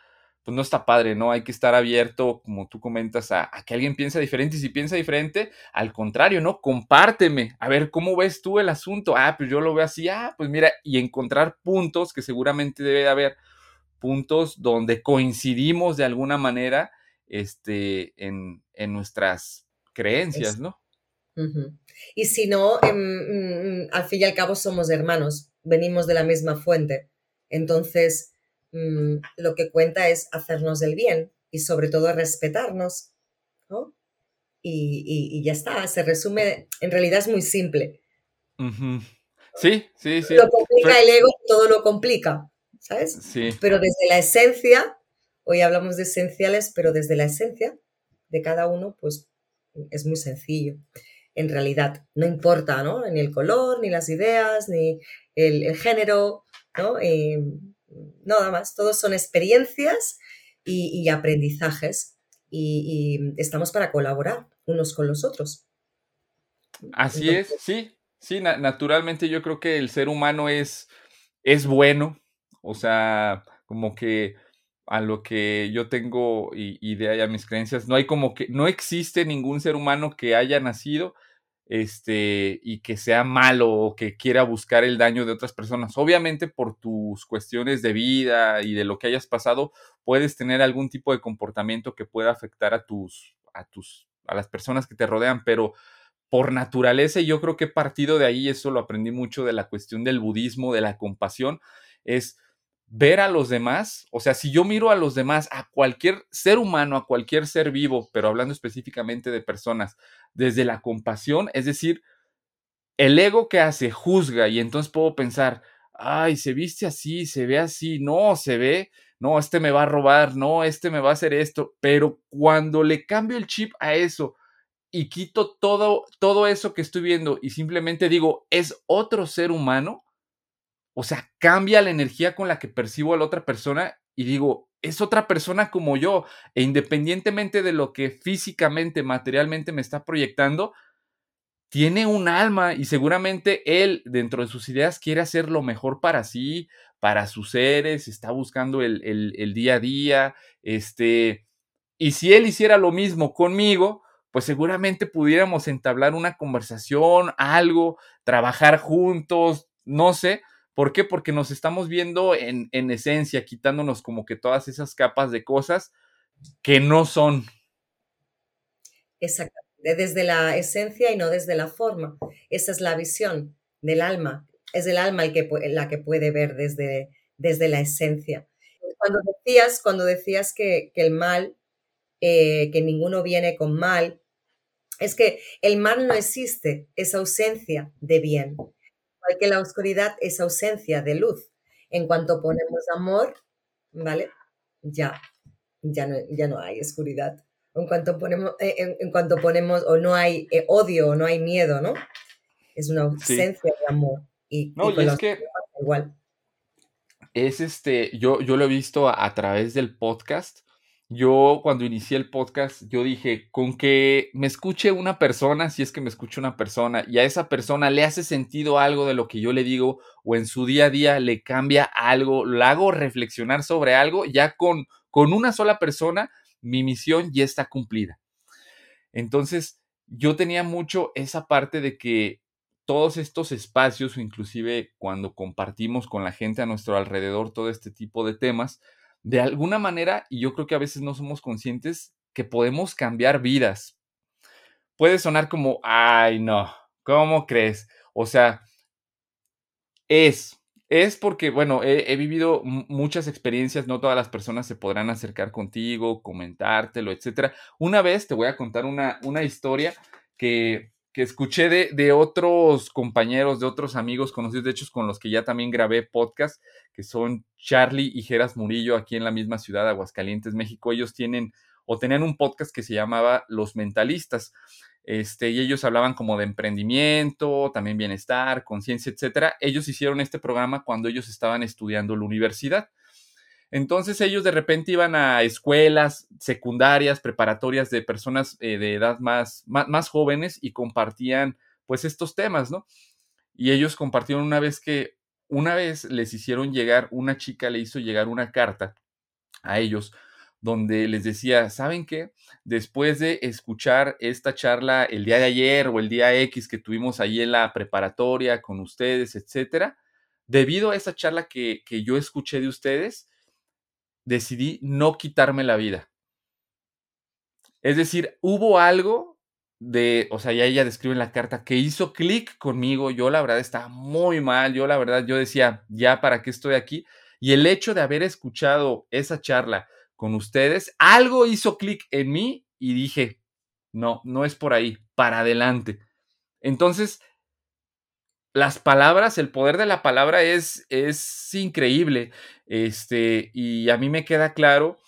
pues no está padre, ¿no? Hay que estar abierto, como tú comentas, a, que alguien piense diferente y si piensa diferente, al contrario, ¿no? Compárteme, a ver, ¿cómo ves tú el asunto? Ah, pues yo lo veo así, ah, pues mira, y encontrar puntos que seguramente debe de haber puntos donde coincidimos de alguna manera este, en, nuestras creencias, ¿no? Y si no, em, mm, al fin y al cabo somos hermanos, venimos de la misma fuente. Entonces, Mm, lo que cuenta es hacernos el bien y sobre todo respetarnos, ¿no? Y, ya está, se resume, en realidad es muy simple. Sí, sí, sí. Lo complica el ego, todo lo complica, ¿sabes? Sí. Pero desde la esencia, hoy hablamos de esenciales, pero desde la esencia de cada uno, pues es muy sencillo. En realidad, no importa, ¿no? Ni el color, ni las ideas, ni el, género, ¿no? Eh, nada más, todos son experiencias y, aprendizajes y, estamos para colaborar unos con los otros. Así es, sí, sí, naturalmente yo creo que el ser humano es, es bueno, o sea, como que a lo que yo tengo idea y a mis creencias, no hay como que, no existe ningún ser humano que haya nacido este, y que sea malo o que quiera buscar el daño de otras personas. Obviamente por tus cuestiones de vida y de lo que hayas pasado, puedes tener algún tipo de comportamiento que pueda afectar a tus, a tus, a las personas que te rodean, pero por naturaleza, y yo creo que partido de ahí, eso lo aprendí mucho de la cuestión del budismo, de la compasión, es ver a los demás, o sea, si yo miro a los demás, a cualquier ser humano, a cualquier ser vivo, pero hablando específicamente de personas, desde la compasión, es decir, el ego que hace juzga y entonces puedo pensar, ay, se viste así, se ve así, no, se ve, no, este me va a robar, no, este me va a hacer esto, pero cuando le cambio el chip a eso y quito todo, todo eso que estoy viendo y simplemente digo, es otro ser humano, o sea, cambia la energía con la que percibo a la otra persona y digo, es otra persona como yo. E independientemente de lo que físicamente, materialmente me está proyectando, tiene un alma y seguramente él, dentro de sus ideas, quiere hacer lo mejor para sí, para sus seres, está buscando el, el día a día. Este, y si él hiciera lo mismo conmigo, pues seguramente pudiéramos entablar una conversación, algo, trabajar juntos, no sé, ¿Por qué? Porque nos estamos viendo en, esencia, quitándonos como que todas esas capas de cosas que no son. Exacto, desde la esencia y no desde la forma. Esa es la visión del alma. Es el alma la que puede ver desde, desde la esencia. Cuando decías, cuando decías que, el mal, eh, que ninguno viene con mal, es que el mal no existe, es ausencia de bien. Igual que la oscuridad es ausencia de luz. En cuanto ponemos amor, ¿vale? Ya, ya no, ya no hay oscuridad. En cuanto ponemos, eh, en, cuanto ponemos o no hay eh, odio o no hay miedo, ¿no? Es una ausencia de amor. Y, no, y, es que igual. Es este, yo, yo lo he visto a través del podcast yo cuando inicié el podcast, yo dije, con que me escuche una persona, si es que me escucha una persona, y a esa persona le hace sentido algo de lo que yo le digo, o en su día a día le cambia algo, la hago reflexionar sobre algo, ya con, con una sola persona, mi misión ya está cumplida. Entonces, yo tenía mucho esa parte de que todos estos espacios, inclusive cuando compartimos con la gente a nuestro alrededor todo este tipo de temas, de alguna manera, y yo creo que a veces no somos conscientes, que podemos cambiar vidas. Puede sonar como, ay, no, ¿cómo crees? O sea, es, es porque, bueno, he, vivido muchas experiencias, no todas las personas se podrán acercar contigo, comentártelo, etc. Una vez te voy a contar una, una historia que, que escuché de, de, otros compañeros, de otros amigos conocidos, de hecho con los que ya también grabé podcast, que son Charlie y Geras Murillo, aquí en la misma ciudad, Aguascalientes, México. Ellos tienen o tenían un podcast que se llamaba Los Mentalistas. Este, y ellos hablaban como de emprendimiento, también bienestar, conciencia, etcétera. Ellos hicieron este programa cuando ellos estaban estudiando la universidad. Entonces ellos de repente iban a escuelas secundarias, preparatorias de personas eh, de edad más, más, jóvenes y compartían pues estos temas, ¿no? Y ellos compartieron una vez que, una vez les hicieron llegar, una chica le hizo llegar una carta a ellos donde les decía, ¿saben qué? Después de escuchar esta charla el día de ayer o el día X que tuvimos ahí en la preparatoria con ustedes, etcétera, debido a esa charla que, que yo escuché de ustedes, decidí no quitarme la vida. Es decir, hubo algo de, o sea, ya ella describe en la carta que hizo clic conmigo. Yo la verdad estaba muy mal. Yo la verdad, yo decía, ya para qué estoy aquí. Y el hecho de haber escuchado esa charla con ustedes, algo hizo clic en mí y dije, no, no es por ahí, para adelante. Entonces, las palabras, el poder de la palabra es, es increíble. Este, y a mí me queda claro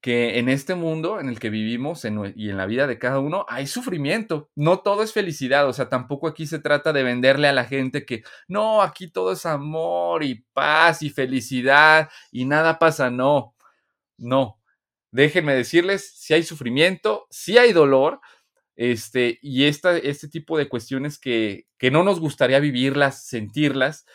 que en este mundo en el que vivimos y en la vida de cada uno hay sufrimiento. No todo es felicidad. O sea, tampoco aquí se trata de venderle a la gente que no, aquí todo es amor y paz y felicidad y nada pasa. No, no. Déjenme decirles, si hay sufrimiento, si hay dolor, este, y esta, este tipo de cuestiones que, que no nos gustaría vivirlas, sentirlas,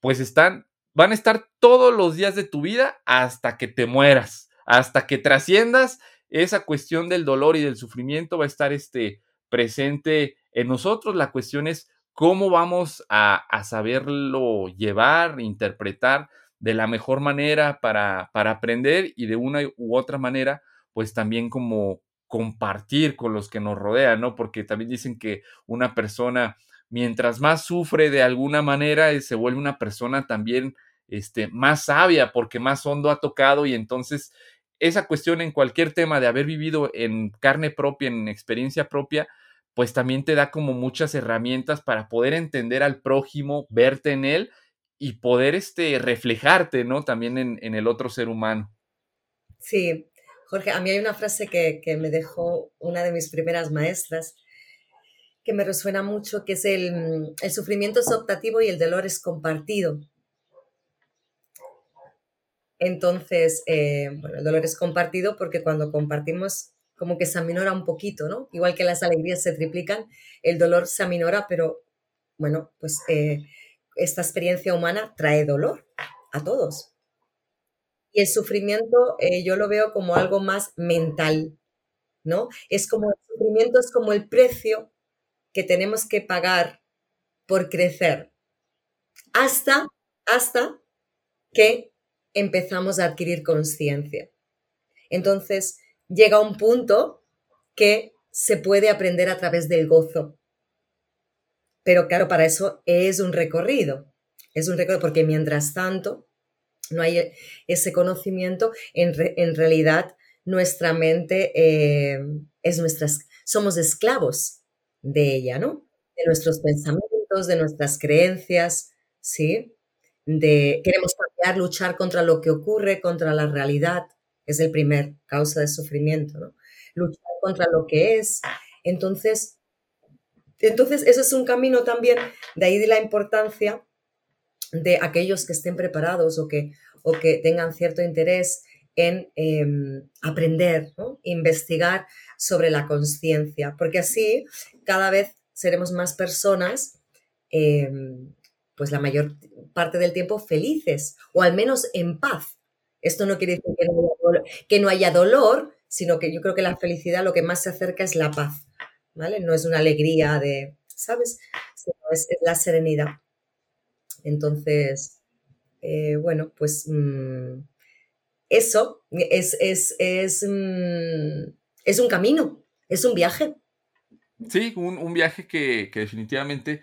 pues están, van a estar todos los días de tu vida hasta que te mueras, hasta que trasciendas esa cuestión del dolor y del sufrimiento va a estar este, presente en nosotros. La cuestión es cómo vamos a, a saberlo llevar, interpretar de la mejor manera para, para aprender y de una u otra manera, pues también como compartir con los que nos rodean, ¿no? Porque también dicen que una persona, mientras más sufre de alguna manera, eh, se vuelve una persona también este, más sabia, porque más hondo ha tocado y entonces esa cuestión en cualquier tema de haber vivido en carne propia, en experiencia propia, pues también te da como muchas herramientas para poder entender al prójimo, verte en él y poder este, reflejarte, ¿no? También en, en el otro ser humano. Sí, Jorge, a mí hay una frase que, me dejó una de mis primeras maestras que me resuena mucho, que es el, sufrimiento es optativo y el dolor es compartido. Entonces, eh, bueno, el dolor es compartido porque cuando compartimos como que se aminora un poquito, ¿no? Igual que las alegrías se triplican, el dolor se aminora, pero bueno, pues eh, esta experiencia humana trae dolor a todos. Y el sufrimiento eh, yo lo veo como algo más mental, ¿no? Es como el sufrimiento es como el precio que tenemos que pagar por crecer hasta, hasta que empezamos a adquirir conciencia. Entonces, llega un punto que se puede aprender a través del gozo. Pero claro, para eso es un recorrido. Es un recorrido porque mientras tanto no hay ese conocimiento, en, realidad nuestra mente eh, es nuestras, somos esclavos de ella, ¿no? De nuestros pensamientos, de nuestras creencias, ¿sí? De queremos cambiar, luchar contra lo que ocurre, contra la realidad, es el primer causa de sufrimiento, ¿no? Luchar contra lo que es. Entonces, entonces, eso es un camino también, de ahí de la importancia de aquellos que estén preparados o que, o que tengan cierto interés en em, aprender, investigar sobre la conciencia, porque así cada vez seremos más personas, em, pues la mayor parte del tiempo felices o al menos en paz. Esto no quiere decir que no, haya dolor, sino que yo creo que la felicidad lo que más se acerca es la paz, ¿vale? No es una alegría de, ¿sabes? es, la serenidad. Entonces, eh, bueno, pues mm, eso es, es, es, mm, es, un camino, es un viaje. Sí, un, viaje que, definitivamente,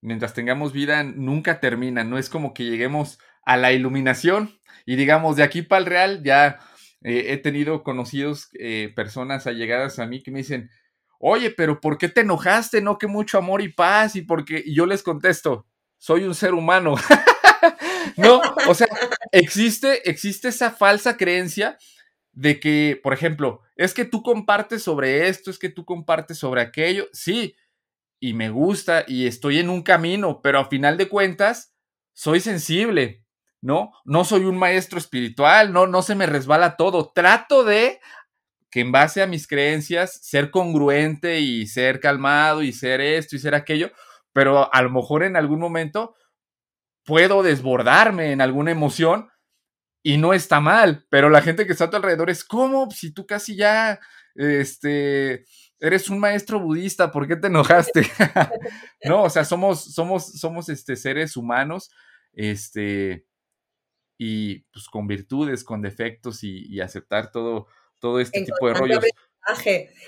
mientras tengamos vida, nunca termina. No es como que lleguemos a la iluminación y digamos, de aquí para el real, ya eh, he tenido conocidos, eh, personas allegadas a mí que me dicen, oye, pero ¿por qué te enojaste? No, que mucho amor y paz y porque y yo les contesto, soy un ser humano. no, o sea, existe, existe esa falsa creencia de que, por ejemplo, es que tú compartes sobre esto, es que tú compartes sobre aquello, sí, y me gusta y estoy en un camino, pero a final de cuentas, soy sensible, ¿no? No soy un maestro espiritual, no, no se me resbala todo. Trato de que en base a mis creencias, ser congruente y ser calmado y ser esto y ser aquello, pero a lo mejor en algún momento puedo desbordarme en alguna emoción y no está mal, pero la gente que está a tu alrededor es como si tú casi ya, este, eres un maestro budista, ¿por qué te enojaste? no, o sea, somos, somos, somos, este, seres humanos, este, y pues con virtudes, con defectos y aceptar todo, todo este tipo de rollos.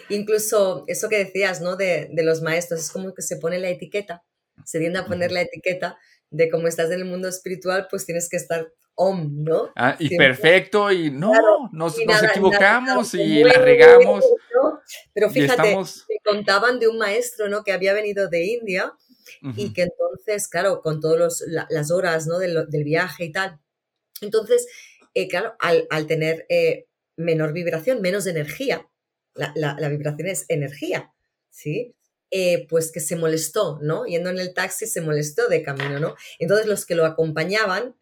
Incluso eso que decías, ¿no? De, los maestros, es como que se pone la etiqueta, se tiende a poner la etiqueta de cómo estás en el mundo espiritual, pues tienes que estar om, ¿no? Ah, y perfecto, y no, nos, equivocamos y la regamos. Pero fíjate, me contaban de un maestro, ¿no? Que había venido de India y que entonces, claro, con todas las horas, ¿no? Del, viaje y tal. Entonces, eh, claro, al, al tener eh, menor vibración, menos energía. La, vibración es energía, ¿sí? Eh, pues que se molestó, ¿no? Yendo en el taxi se molestó de camino, ¿no? Entonces los que lo acompañaban,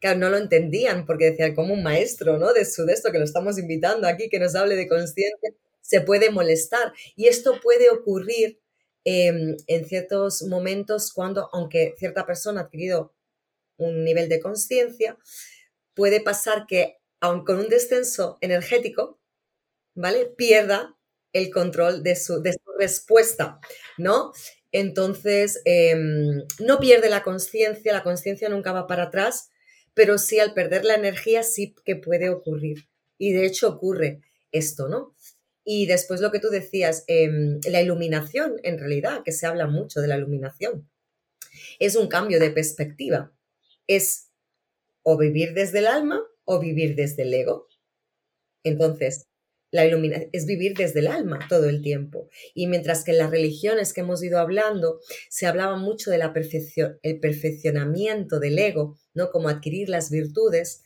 claro, no lo entendían porque decían, como un maestro, ¿no? De su de esto que lo estamos invitando aquí, que nos hable de conciencia, se puede molestar. Y esto puede ocurrir em, en ciertos momentos cuando, aunque cierta persona ha adquirido un nivel de conciencia, puede pasar que aun con un descenso energético, ¿vale? Pierda el control de su, de su respuesta, ¿no? Entonces, em, no pierde la conciencia, la conciencia nunca va para atrás, pero sí al perder la energía sí que puede ocurrir. Y de hecho ocurre esto, ¿no? Y después lo que tú decías, em, la iluminación, en realidad, que se habla mucho de la iluminación, es un cambio de perspectiva. Es o vivir desde el alma o vivir desde el ego. Entonces, la iluminación es vivir desde el alma todo el tiempo. Y mientras que en las religiones que hemos ido hablando se hablaba mucho de la perfección, el perfeccionamiento del ego, ¿no? Como adquirir las virtudes,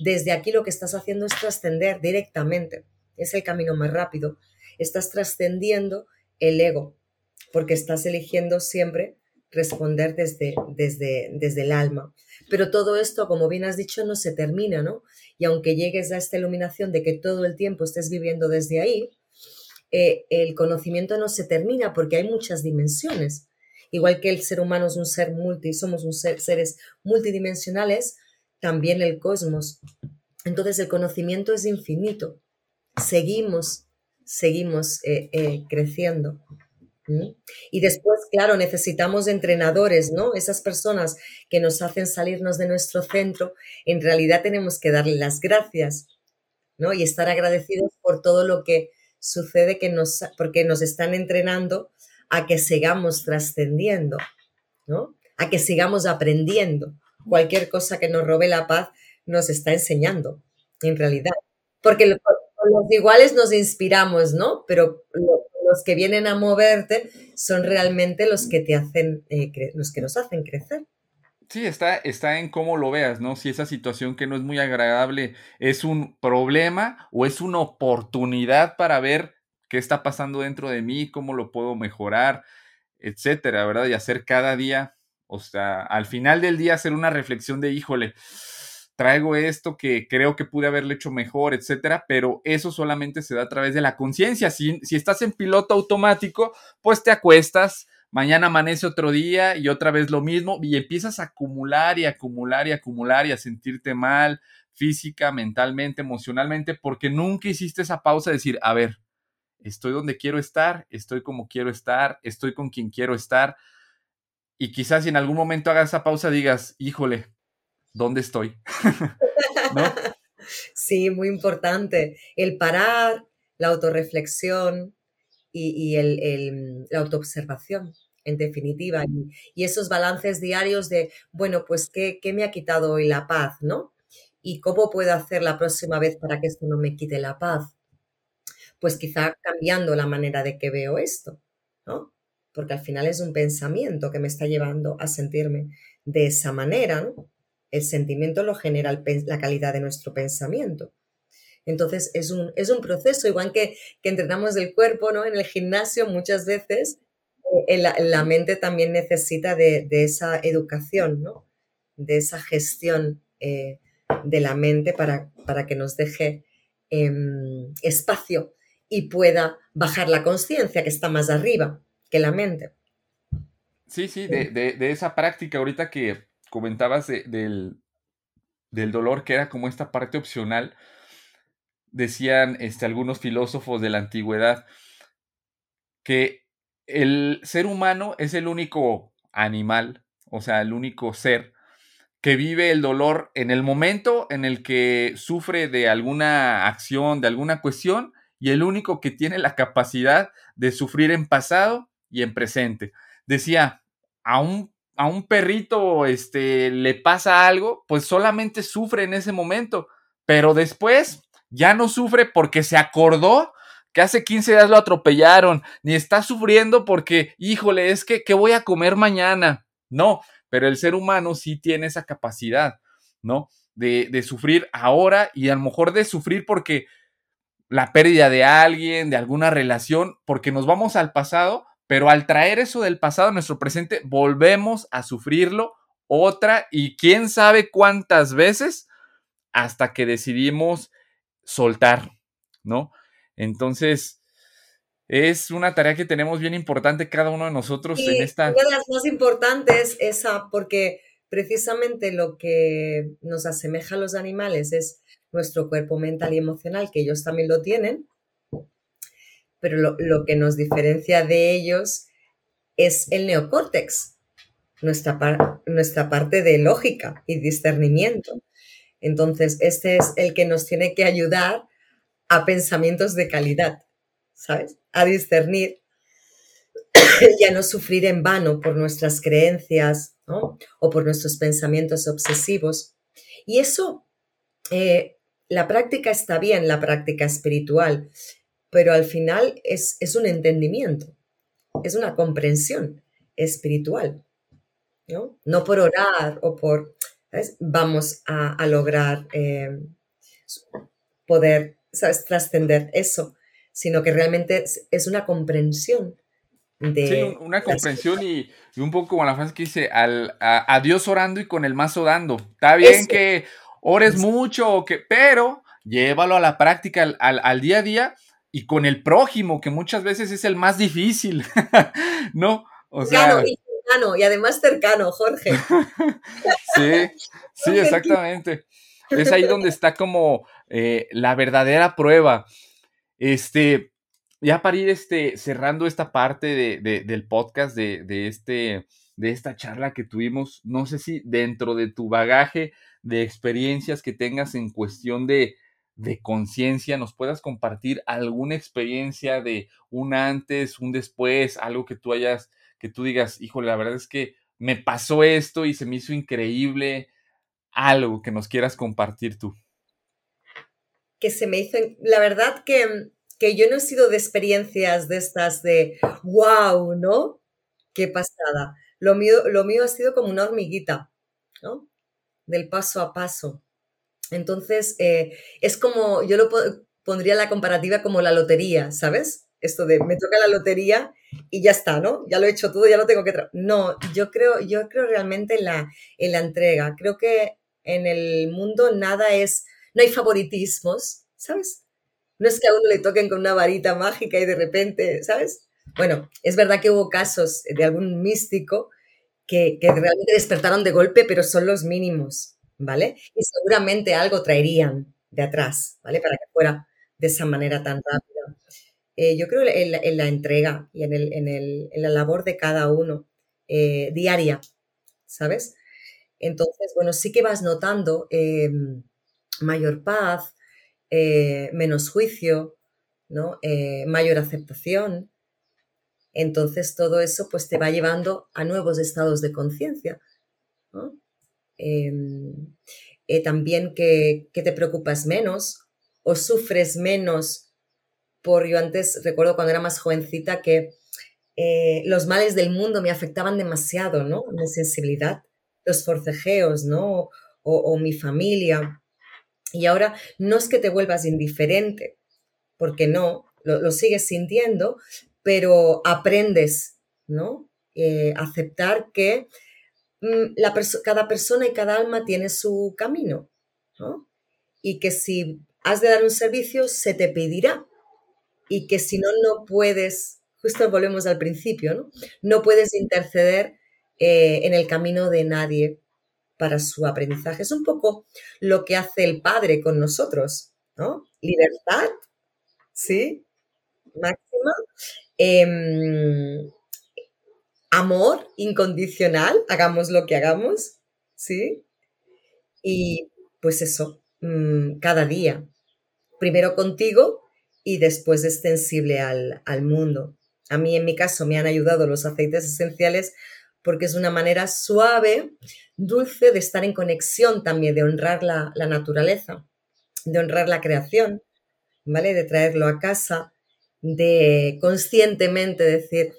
desde aquí lo que estás haciendo es trascender directamente. Es el camino más rápido. Estás trascendiendo el ego, porque estás eligiendo siempre responder desde, desde, desde el alma. Pero todo esto, como bien has dicho, no se termina, ¿no? Y aunque llegues a esta iluminación de que todo el tiempo estés viviendo desde ahí, eh, el conocimiento no se termina porque hay muchas dimensiones. Igual que el ser humano es un ser multi, somos un seres multidimensionales, también el cosmos. Entonces el conocimiento es infinito. Seguimos, seguimos eh, eh, creciendo. Y después, claro, necesitamos entrenadores, ¿no? Esas personas que nos hacen salirnos de nuestro centro, en realidad tenemos que darle las gracias, ¿no? Y estar agradecidos por todo lo que sucede que nos, porque nos están entrenando a que sigamos trascendiendo, ¿no? A que sigamos aprendiendo. Cualquier cosa que nos robe la paz nos está enseñando, en realidad. Porque los iguales nos inspiramos, ¿no? Pero los que vienen a moverte son realmente los que te hacen, eh, los que nos hacen crecer. Sí, está, está en cómo lo veas, ¿no? Si esa situación que no es muy agradable es un problema o es una oportunidad para ver qué está pasando dentro de mí, cómo lo puedo mejorar, etcétera, ¿verdad? Y hacer cada día, o sea, al final del día hacer una reflexión de, híjole, traigo esto que creo que pude haberle hecho mejor, etcétera, pero eso solamente se da a través de la conciencia. Si, si estás en piloto automático, pues te acuestas, mañana amanece otro día y otra vez lo mismo y empiezas a acumular y acumular y acumular y a sentirte mal física, mentalmente, emocionalmente, porque nunca hiciste esa pausa de decir, a ver, estoy donde quiero estar, estoy como quiero estar, estoy con quien quiero estar. Y quizás si en algún momento hagas esa pausa digas, híjole, ¿dónde estoy? Sí, muy importante. El parar, la autorreflexión y, el, la autoobservación, en definitiva. Y, esos balances diarios de, bueno, pues, ¿qué, ¿qué, me ha quitado hoy la paz, no? ¿Y cómo puedo hacer la próxima vez para que esto no me quite la paz? Pues quizá cambiando la manera de que veo esto, ¿no? Porque al final es un pensamiento que me está llevando a sentirme de esa manera, ¿no? El sentimiento lo genera la calidad de nuestro pensamiento. Entonces es un, es un proceso, igual que, que, entrenamos el cuerpo ¿no? en el gimnasio, muchas veces eh, la, mente también necesita de, esa educación, ¿no? de esa gestión eh, de la mente para, para que nos deje em, espacio y pueda bajar la conciencia que está más arriba que la mente. Sí, sí, de, de esa práctica ahorita que, comentabas del, del, dolor, que era como esta parte opcional, decían este, algunos filósofos de la antigüedad que el ser humano es el único animal, o sea, el único ser que vive el dolor en el momento en el que sufre de alguna acción, de alguna cuestión, y el único que tiene la capacidad de sufrir en pasado y en presente. Decía, a un a un perrito este, le pasa algo, pues solamente sufre en ese momento, pero después ya no sufre porque se acordó que hace 15 días lo atropellaron, ni está sufriendo porque, híjole, es que, ¿qué voy a comer mañana? No, pero el ser humano sí tiene esa capacidad, ¿no? De, de sufrir ahora y a lo mejor de sufrir porque la pérdida de alguien, de alguna relación, porque nos vamos al pasado, pero al traer eso del pasado a nuestro presente, volvemos a sufrirlo otra y quién sabe cuántas veces hasta que decidimos soltar, ¿no? Entonces, es una tarea que tenemos bien importante cada uno de nosotros en esta... Una de las más importantes, esa, porque precisamente lo que nos asemeja a los animales es nuestro cuerpo mental y emocional, que ellos también lo tienen, pero lo, que nos diferencia de ellos es el neocórtex, nuestra, nuestra parte de lógica y discernimiento. Entonces, este es el que nos tiene que ayudar a pensamientos de calidad, ¿sabes? A discernir y a no sufrir en vano por nuestras creencias o por nuestros pensamientos obsesivos. Y eso, eh, la práctica está bien, la práctica espiritual, pero al final es, un entendimiento, es una comprensión espiritual, ¿no? No por orar o por, Vamos a, lograr eh, poder, trascender eso, sino que realmente es, una comprensión de... Sí, una comprensión y, un poco como la frase que dice, al, a, Dios orando y con el mazo dando. Está bien que ores mucho, que, pero llévalo a la práctica, al, al día a día y con el prójimo, que muchas veces es el más difícil, ¿no? O sea... y cercano, y además cercano, Jorge. sí, sí, exactamente. Es ahí donde está como eh, la verdadera prueba. Este, ya para ir este, cerrando esta parte de, del podcast, de, de, este, de esta charla que tuvimos, no sé si dentro de tu bagaje de experiencias que tengas en cuestión de, de conciencia, nos puedas compartir alguna experiencia de un antes, un después, algo que tú hayas, que tú digas, híjole, la verdad es que me pasó esto y se me hizo increíble, algo que nos quieras compartir tú. Que se me hizo, la verdad que, que yo no he sido de experiencias de estas de, wow, ¿no? Qué pasada. Lo mío, lo mío ha sido como una hormiguita, ¿no? Del paso a paso. Entonces, eh, es como, yo lo pondría la comparativa como la lotería, ¿sabes? Esto de me toca la lotería y ya está, ¿no? Ya lo he hecho todo, ya lo tengo que... no, yo creo, yo creo realmente en la, en la entrega. Creo que en el mundo nada es, no hay favoritismos, ¿sabes? No es que a uno le toquen con una varita mágica y de repente, ¿sabes? Bueno, es verdad que hubo casos de algún místico que, que realmente despertaron de golpe, pero son los mínimos, ¿vale? Y seguramente algo traerían de atrás, ¿vale? Para que fuera de esa manera tan rápida. Eh, yo creo en, la entrega y en, el, en, el, en, la labor de cada uno eh, diaria, ¿sabes? Entonces, bueno, sí que vas notando em, mayor paz, eh, menos juicio, ¿no? mayor aceptación. Entonces, todo eso pues te va llevando a nuevos estados de conciencia. Em, también que, que te preocupas menos o sufres menos por, yo antes recuerdo cuando era más jovencita que eh, los males del mundo me afectaban demasiado, ¿no? Mi sensibilidad, los forcejeos, ¿no? O, mi familia. Y ahora no es que te vuelvas indiferente, porque no, lo, sigues sintiendo, pero aprendes, ¿no? Eh, aceptar que mm, la cada persona y cada alma tiene su camino, ¿no? Y que si has de dar un servicio, se te pedirá, y que si no, no puedes, justo volvemos al principio, ¿no? No puedes interceder eh, en el camino de nadie para su aprendizaje. Es un poco lo que hace el Padre con nosotros, ¿no? Libertad, ¿sí? Máxima. Em, amor incondicional, hagamos lo que hagamos, ¿sí? Y pues eso, mm, cada día. Primero contigo y después extensible al, al mundo. A mí, en mi caso, me han ayudado los aceites esenciales porque es una manera suave, dulce de estar en conexión también, de honrar la, la, naturaleza, de honrar la creación, ¿vale? De traerlo a casa, de conscientemente decir,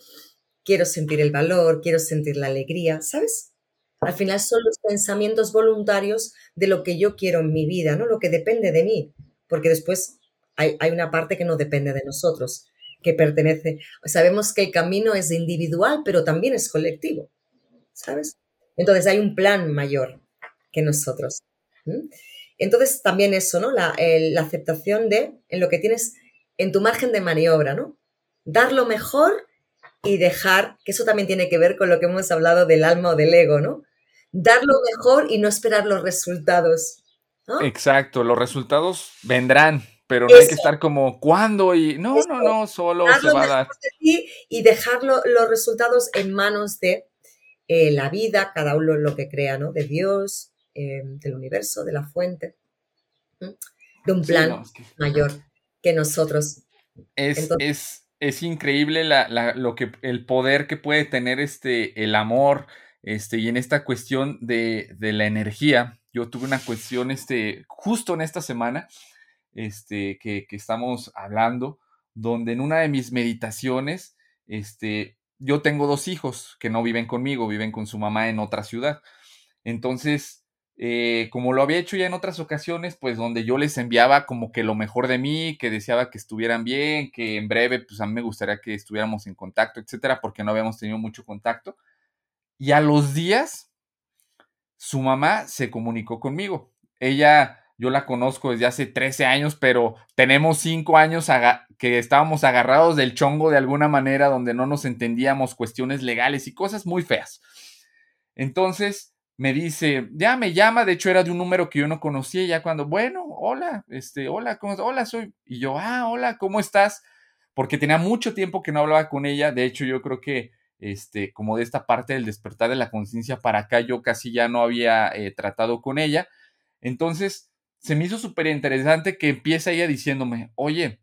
quiero sentir el valor, quiero sentir la alegría, ¿sabes? Al final son los pensamientos voluntarios de lo que yo quiero en mi vida, ¿no? Lo que depende de mí, porque después hay, una parte que no depende de nosotros, que pertenece. Sabemos que el camino es individual, pero también es colectivo, ¿sabes? Entonces hay un plan mayor que nosotros. Entonces también eso, ¿no? La, la, aceptación de en lo que tienes en tu margen de maniobra, ¿no? Dar lo mejor y dejar, que eso también tiene que ver con lo que hemos hablado del alma o del ego, ¿no? Dar lo mejor y no esperar los resultados. Exacto, los resultados vendrán, pero no hay que estar como, ¿cuándo? Y no, no, no, solo se va a dar. y dejar los resultados en manos de eh, la vida, cada uno lo que crea, ¿no? De Dios, eh, del universo, de la fuente, de un plan mayor que nosotros. Es, es, es increíble la, lo que, el poder que puede tener este, el amor, este, y en esta cuestión de, de la energía. Yo tuve una cuestión este, justo en esta semana este, que, estamos hablando, donde en una de mis meditaciones, este, yo tengo dos hijos que no viven conmigo, viven con su mamá en otra ciudad. Entonces, eh, como lo había hecho ya en otras ocasiones, pues donde yo les enviaba como que lo mejor de mí, que deseaba que estuvieran bien, que en breve, pues a mí me gustaría que estuviéramos en contacto, etcétera, porque no habíamos tenido mucho contacto. Y a los días, su mamá se comunicó conmigo. Ella yo la conozco desde hace 13 años, pero tenemos 5 años que estábamos agarrados del chongo de alguna manera donde no nos entendíamos cuestiones legales y cosas muy feas. Entonces me dice, ya me llama, de hecho era de un número que yo no conocía, ya cuando, bueno, hola, este, hola, ¿cómo, hola, soy, y yo, ah, hola, ¿cómo estás? Porque tenía mucho tiempo que no hablaba con ella, de hecho yo creo que, este, como de esta parte del despertar de la conciencia para acá, yo casi ya no había eh, tratado con ella. Entonces, se me hizo súper interesante que empieza ella diciéndome, oye,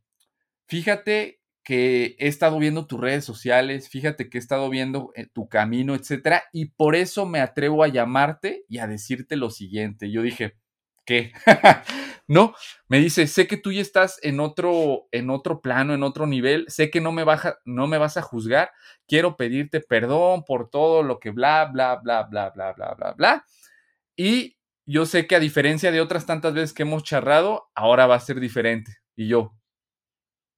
fíjate que he estado viendo tus redes sociales, fíjate que he estado viendo eh, tu camino, etcétera, y por eso me atrevo a llamarte y a decirte lo siguiente. Yo dije, ¿qué? no, me dice, sé que tú ya estás en otro, en otro plano, en otro nivel, sé que no me, baja, no me vas a juzgar, quiero pedirte perdón por todo lo que bla, bla, bla, bla, bla, bla, bla, bla. Y yo sé que a diferencia de otras tantas veces que hemos charrado, ahora va a ser diferente. Y yo,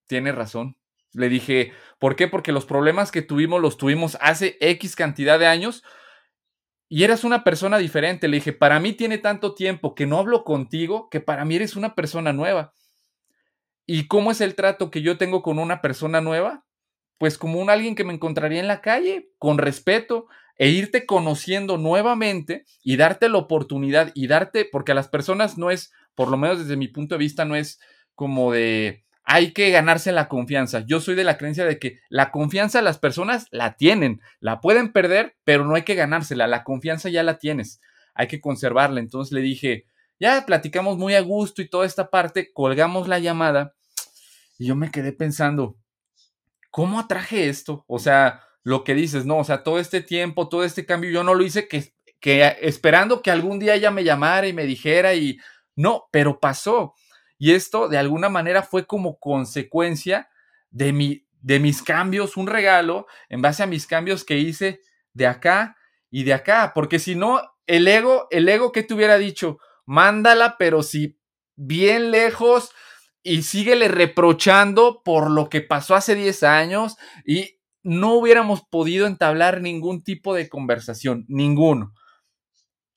tiene razón. Le dije, ¿por qué? Porque los problemas que tuvimos los tuvimos hace X cantidad de años y eras una persona diferente. Le dije, para mí tiene tanto tiempo que no hablo contigo que para mí eres una persona nueva. ¿Y cómo es el trato que yo tengo con una persona nueva? Pues como un alguien que me encontraría en la calle, con respeto, e irte conociendo nuevamente y darte la oportunidad y darte, porque a las personas no es, por lo menos desde mi punto de vista, no es como de, hay que ganarse la confianza. Yo soy de la creencia de que la confianza las personas la tienen, la pueden perder, pero no hay que ganársela, la confianza ya la tienes, hay que conservarla. Entonces le dije, ya platicamos muy a gusto y toda esta parte, colgamos la llamada y yo me quedé pensando, ¿cómo atraje esto? O sea, lo que dices, no, o sea, todo este tiempo, todo este cambio, yo no lo hice que, que esperando que algún día ella me llamara y me dijera y no, pero pasó. Y esto de alguna manera fue como consecuencia de, mi, de mis cambios, un regalo en base a mis cambios que hice de acá y de acá, porque si no, el ego, el ego que te hubiera dicho, mándala, pero si bien lejos y síguele reprochando por lo que pasó hace 10 años y no hubiéramos podido entablar ningún tipo de conversación, ninguno.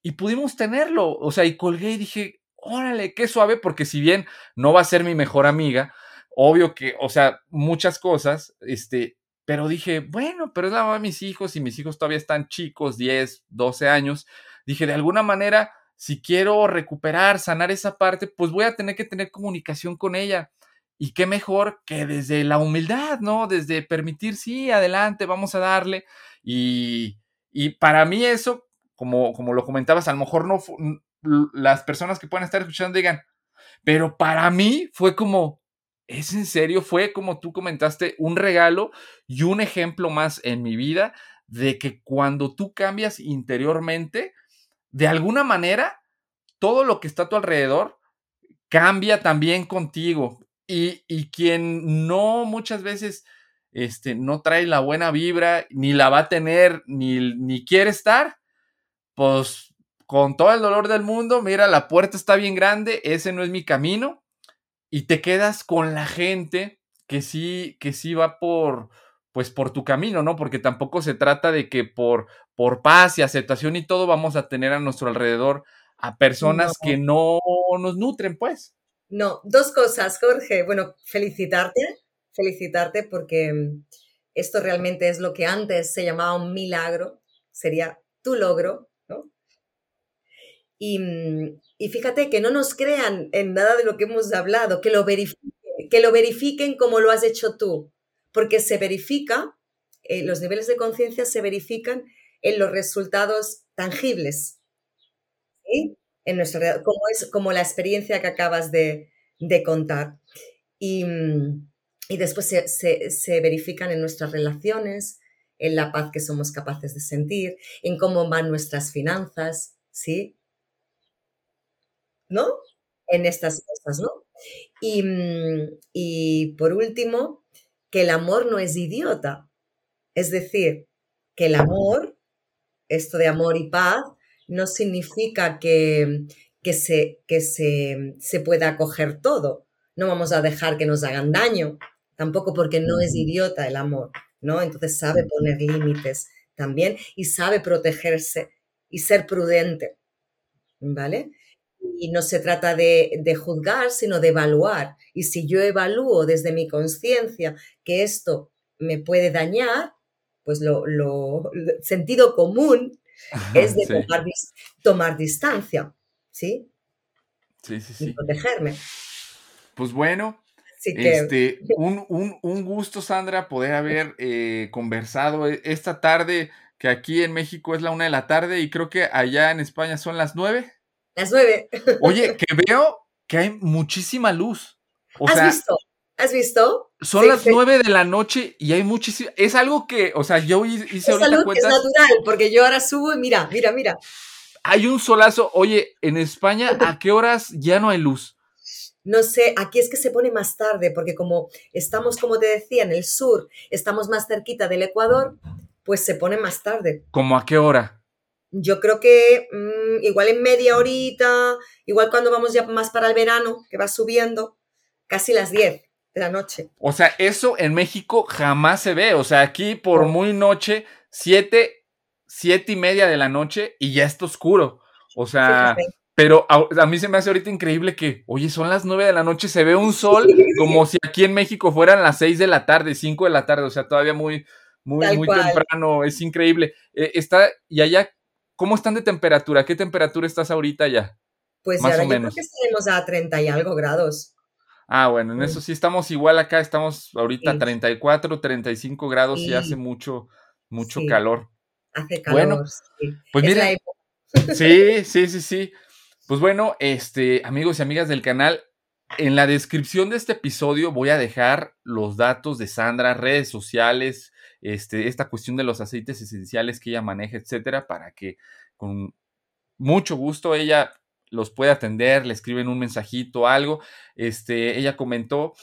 Y pudimos tenerlo, o sea, y colgué y dije, órale, qué suave, porque si bien no va a ser mi mejor amiga, obvio que, o sea, muchas cosas, este, pero dije, bueno, pero es la mamá de mis hijos y mis hijos todavía están chicos, 10, 12 años. Dije, de alguna manera, si quiero recuperar, sanar esa parte, pues voy a tener que tener comunicación con ella. Y qué mejor que desde la humildad, ¿no? Desde permitir, sí, adelante, vamos a darle. Y, y para mí eso, como, como lo comentabas, a lo mejor no las personas que puedan estar escuchando digan, pero para mí fue como, ¿es en serio? Fue como tú comentaste, un regalo y un ejemplo más en mi vida de que cuando tú cambias interiormente, de alguna manera, todo lo que está a tu alrededor cambia también contigo. Y, y quien no muchas veces este, no trae la buena vibra, ni la va a tener, ni, ni quiere estar, pues con todo el dolor del mundo, mira, la puerta está bien grande, ese no es mi camino, y te quedas con la gente que sí, que sí va por, pues por tu camino, ¿no? Porque tampoco se trata de que por, por paz y aceptación y todo vamos a tener a nuestro alrededor a personas que no nos nutren, pues. No, dos cosas, Jorge. Bueno, felicitarte, felicitarte porque mm, esto realmente es lo que antes se llamaba un milagro, sería tu logro. Y, mm, y fíjate que no nos crean en nada de lo que hemos hablado, que lo verifiquen, que lo verifiquen como lo has hecho tú porque se verifica, eh, los niveles de conciencia se verifican en los resultados tangibles, en nuestra, como, es, como la experiencia que acabas de, contar. Y, después se, se, verifican en nuestras relaciones, en la paz que somos capaces de sentir, en cómo van nuestras finanzas, ¿sí? ¿No? En estas cosas, ¿no? Y, y por último, que el amor no es idiota. Es decir, que el amor, esto de amor y paz, no significa que, que, se, que se, se pueda acoger todo. No vamos a dejar que nos hagan daño, tampoco porque no es idiota el amor, ¿no? Entonces sabe poner límites también y sabe protegerse y ser prudente, ¿vale? Y no se trata de, juzgar, sino de evaluar. Y si yo evalúo desde mi conciencia que esto me puede dañar, pues lo, sentido común es de tomar, distancia, ¿sí? Sí, sí, sí. Y protegerme. Pues bueno, este, un, gusto, Sandra, poder haber eh, conversado e, esta tarde, que aquí en México es la una de la tarde y creo que allá en España son las nueve. Las nueve. Oye, que veo que hay muchísima luz. ¿Has visto? ¿Has visto? Son las nueve de la noche y hay muchísima. Es algo que, o sea, yo hice Esa ahorita Es natural, porque yo ahora subo y mira, mira, mira. Hay un solazo. Oye, en España, ¿a qué horas ya no hay luz? No sé, aquí es que se pone más tarde, porque como estamos, como te decía, en el sur, estamos más cerquita del Ecuador, pues se pone más tarde. ¿Cómo a qué hora? Yo creo que mm, igual en media horita, igual cuando vamos ya más para el verano, que va subiendo, casi las 10 de la noche. O sea, eso en México jamás se ve. O sea, aquí por muy noche, 7, siete y media de la noche y ya está oscuro. O sea, pero a, mí se me hace ahorita increíble que, oye, son las 9 de la noche, se ve un sol como si aquí en México fueran las 6 de la tarde, 5 de la tarde, o sea, todavía muy, muy, muy temprano, es increíble. Eh, está, y allá, ¿cómo están de temperatura? ¿Qué temperatura estás ahorita ya? Pues Más ahora o menos. creo que estaremos a 30 y algo grados. Ah, bueno, en eso sí estamos igual acá, estamos ahorita a 34, 35 grados y hace mucho, mucho calor. Hace calor. Bueno, pues mira. Sí, sí, sí, sí. Pues bueno, este, amigos y amigas del canal, en la descripción de este episodio voy a dejar los datos de Sandra, redes sociales, este, esta cuestión de los aceites esenciales que ella maneja, etcétera, para que con mucho gusto ella los pueda atender, le escriben un mensajito, algo. Este, ella comentó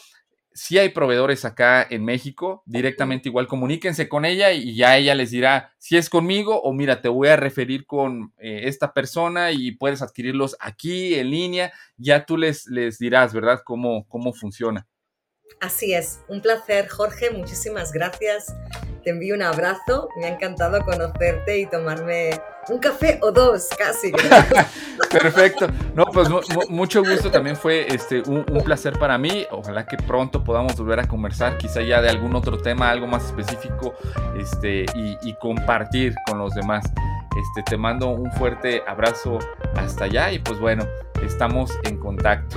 si hay proveedores acá en México, directamente igual comuníquense con ella y ya ella les dirá si es conmigo o mira, te voy a referir con eh, esta persona y puedes adquirirlos aquí en línea, ya tú les, les dirás, ¿verdad?, cómo, cómo funciona. Así es, un placer, Jorge, muchísimas gracias. Te envío un abrazo, me ha encantado conocerte y tomarme un café o dos, casi. Perfecto. No, pues mucho gusto también fue este, un, placer para mí. Ojalá que pronto podamos volver a conversar, quizá ya de algún otro tema, algo más específico, este, y, y compartir con los demás. Este, te mando un fuerte abrazo hasta allá y pues bueno, estamos en contacto.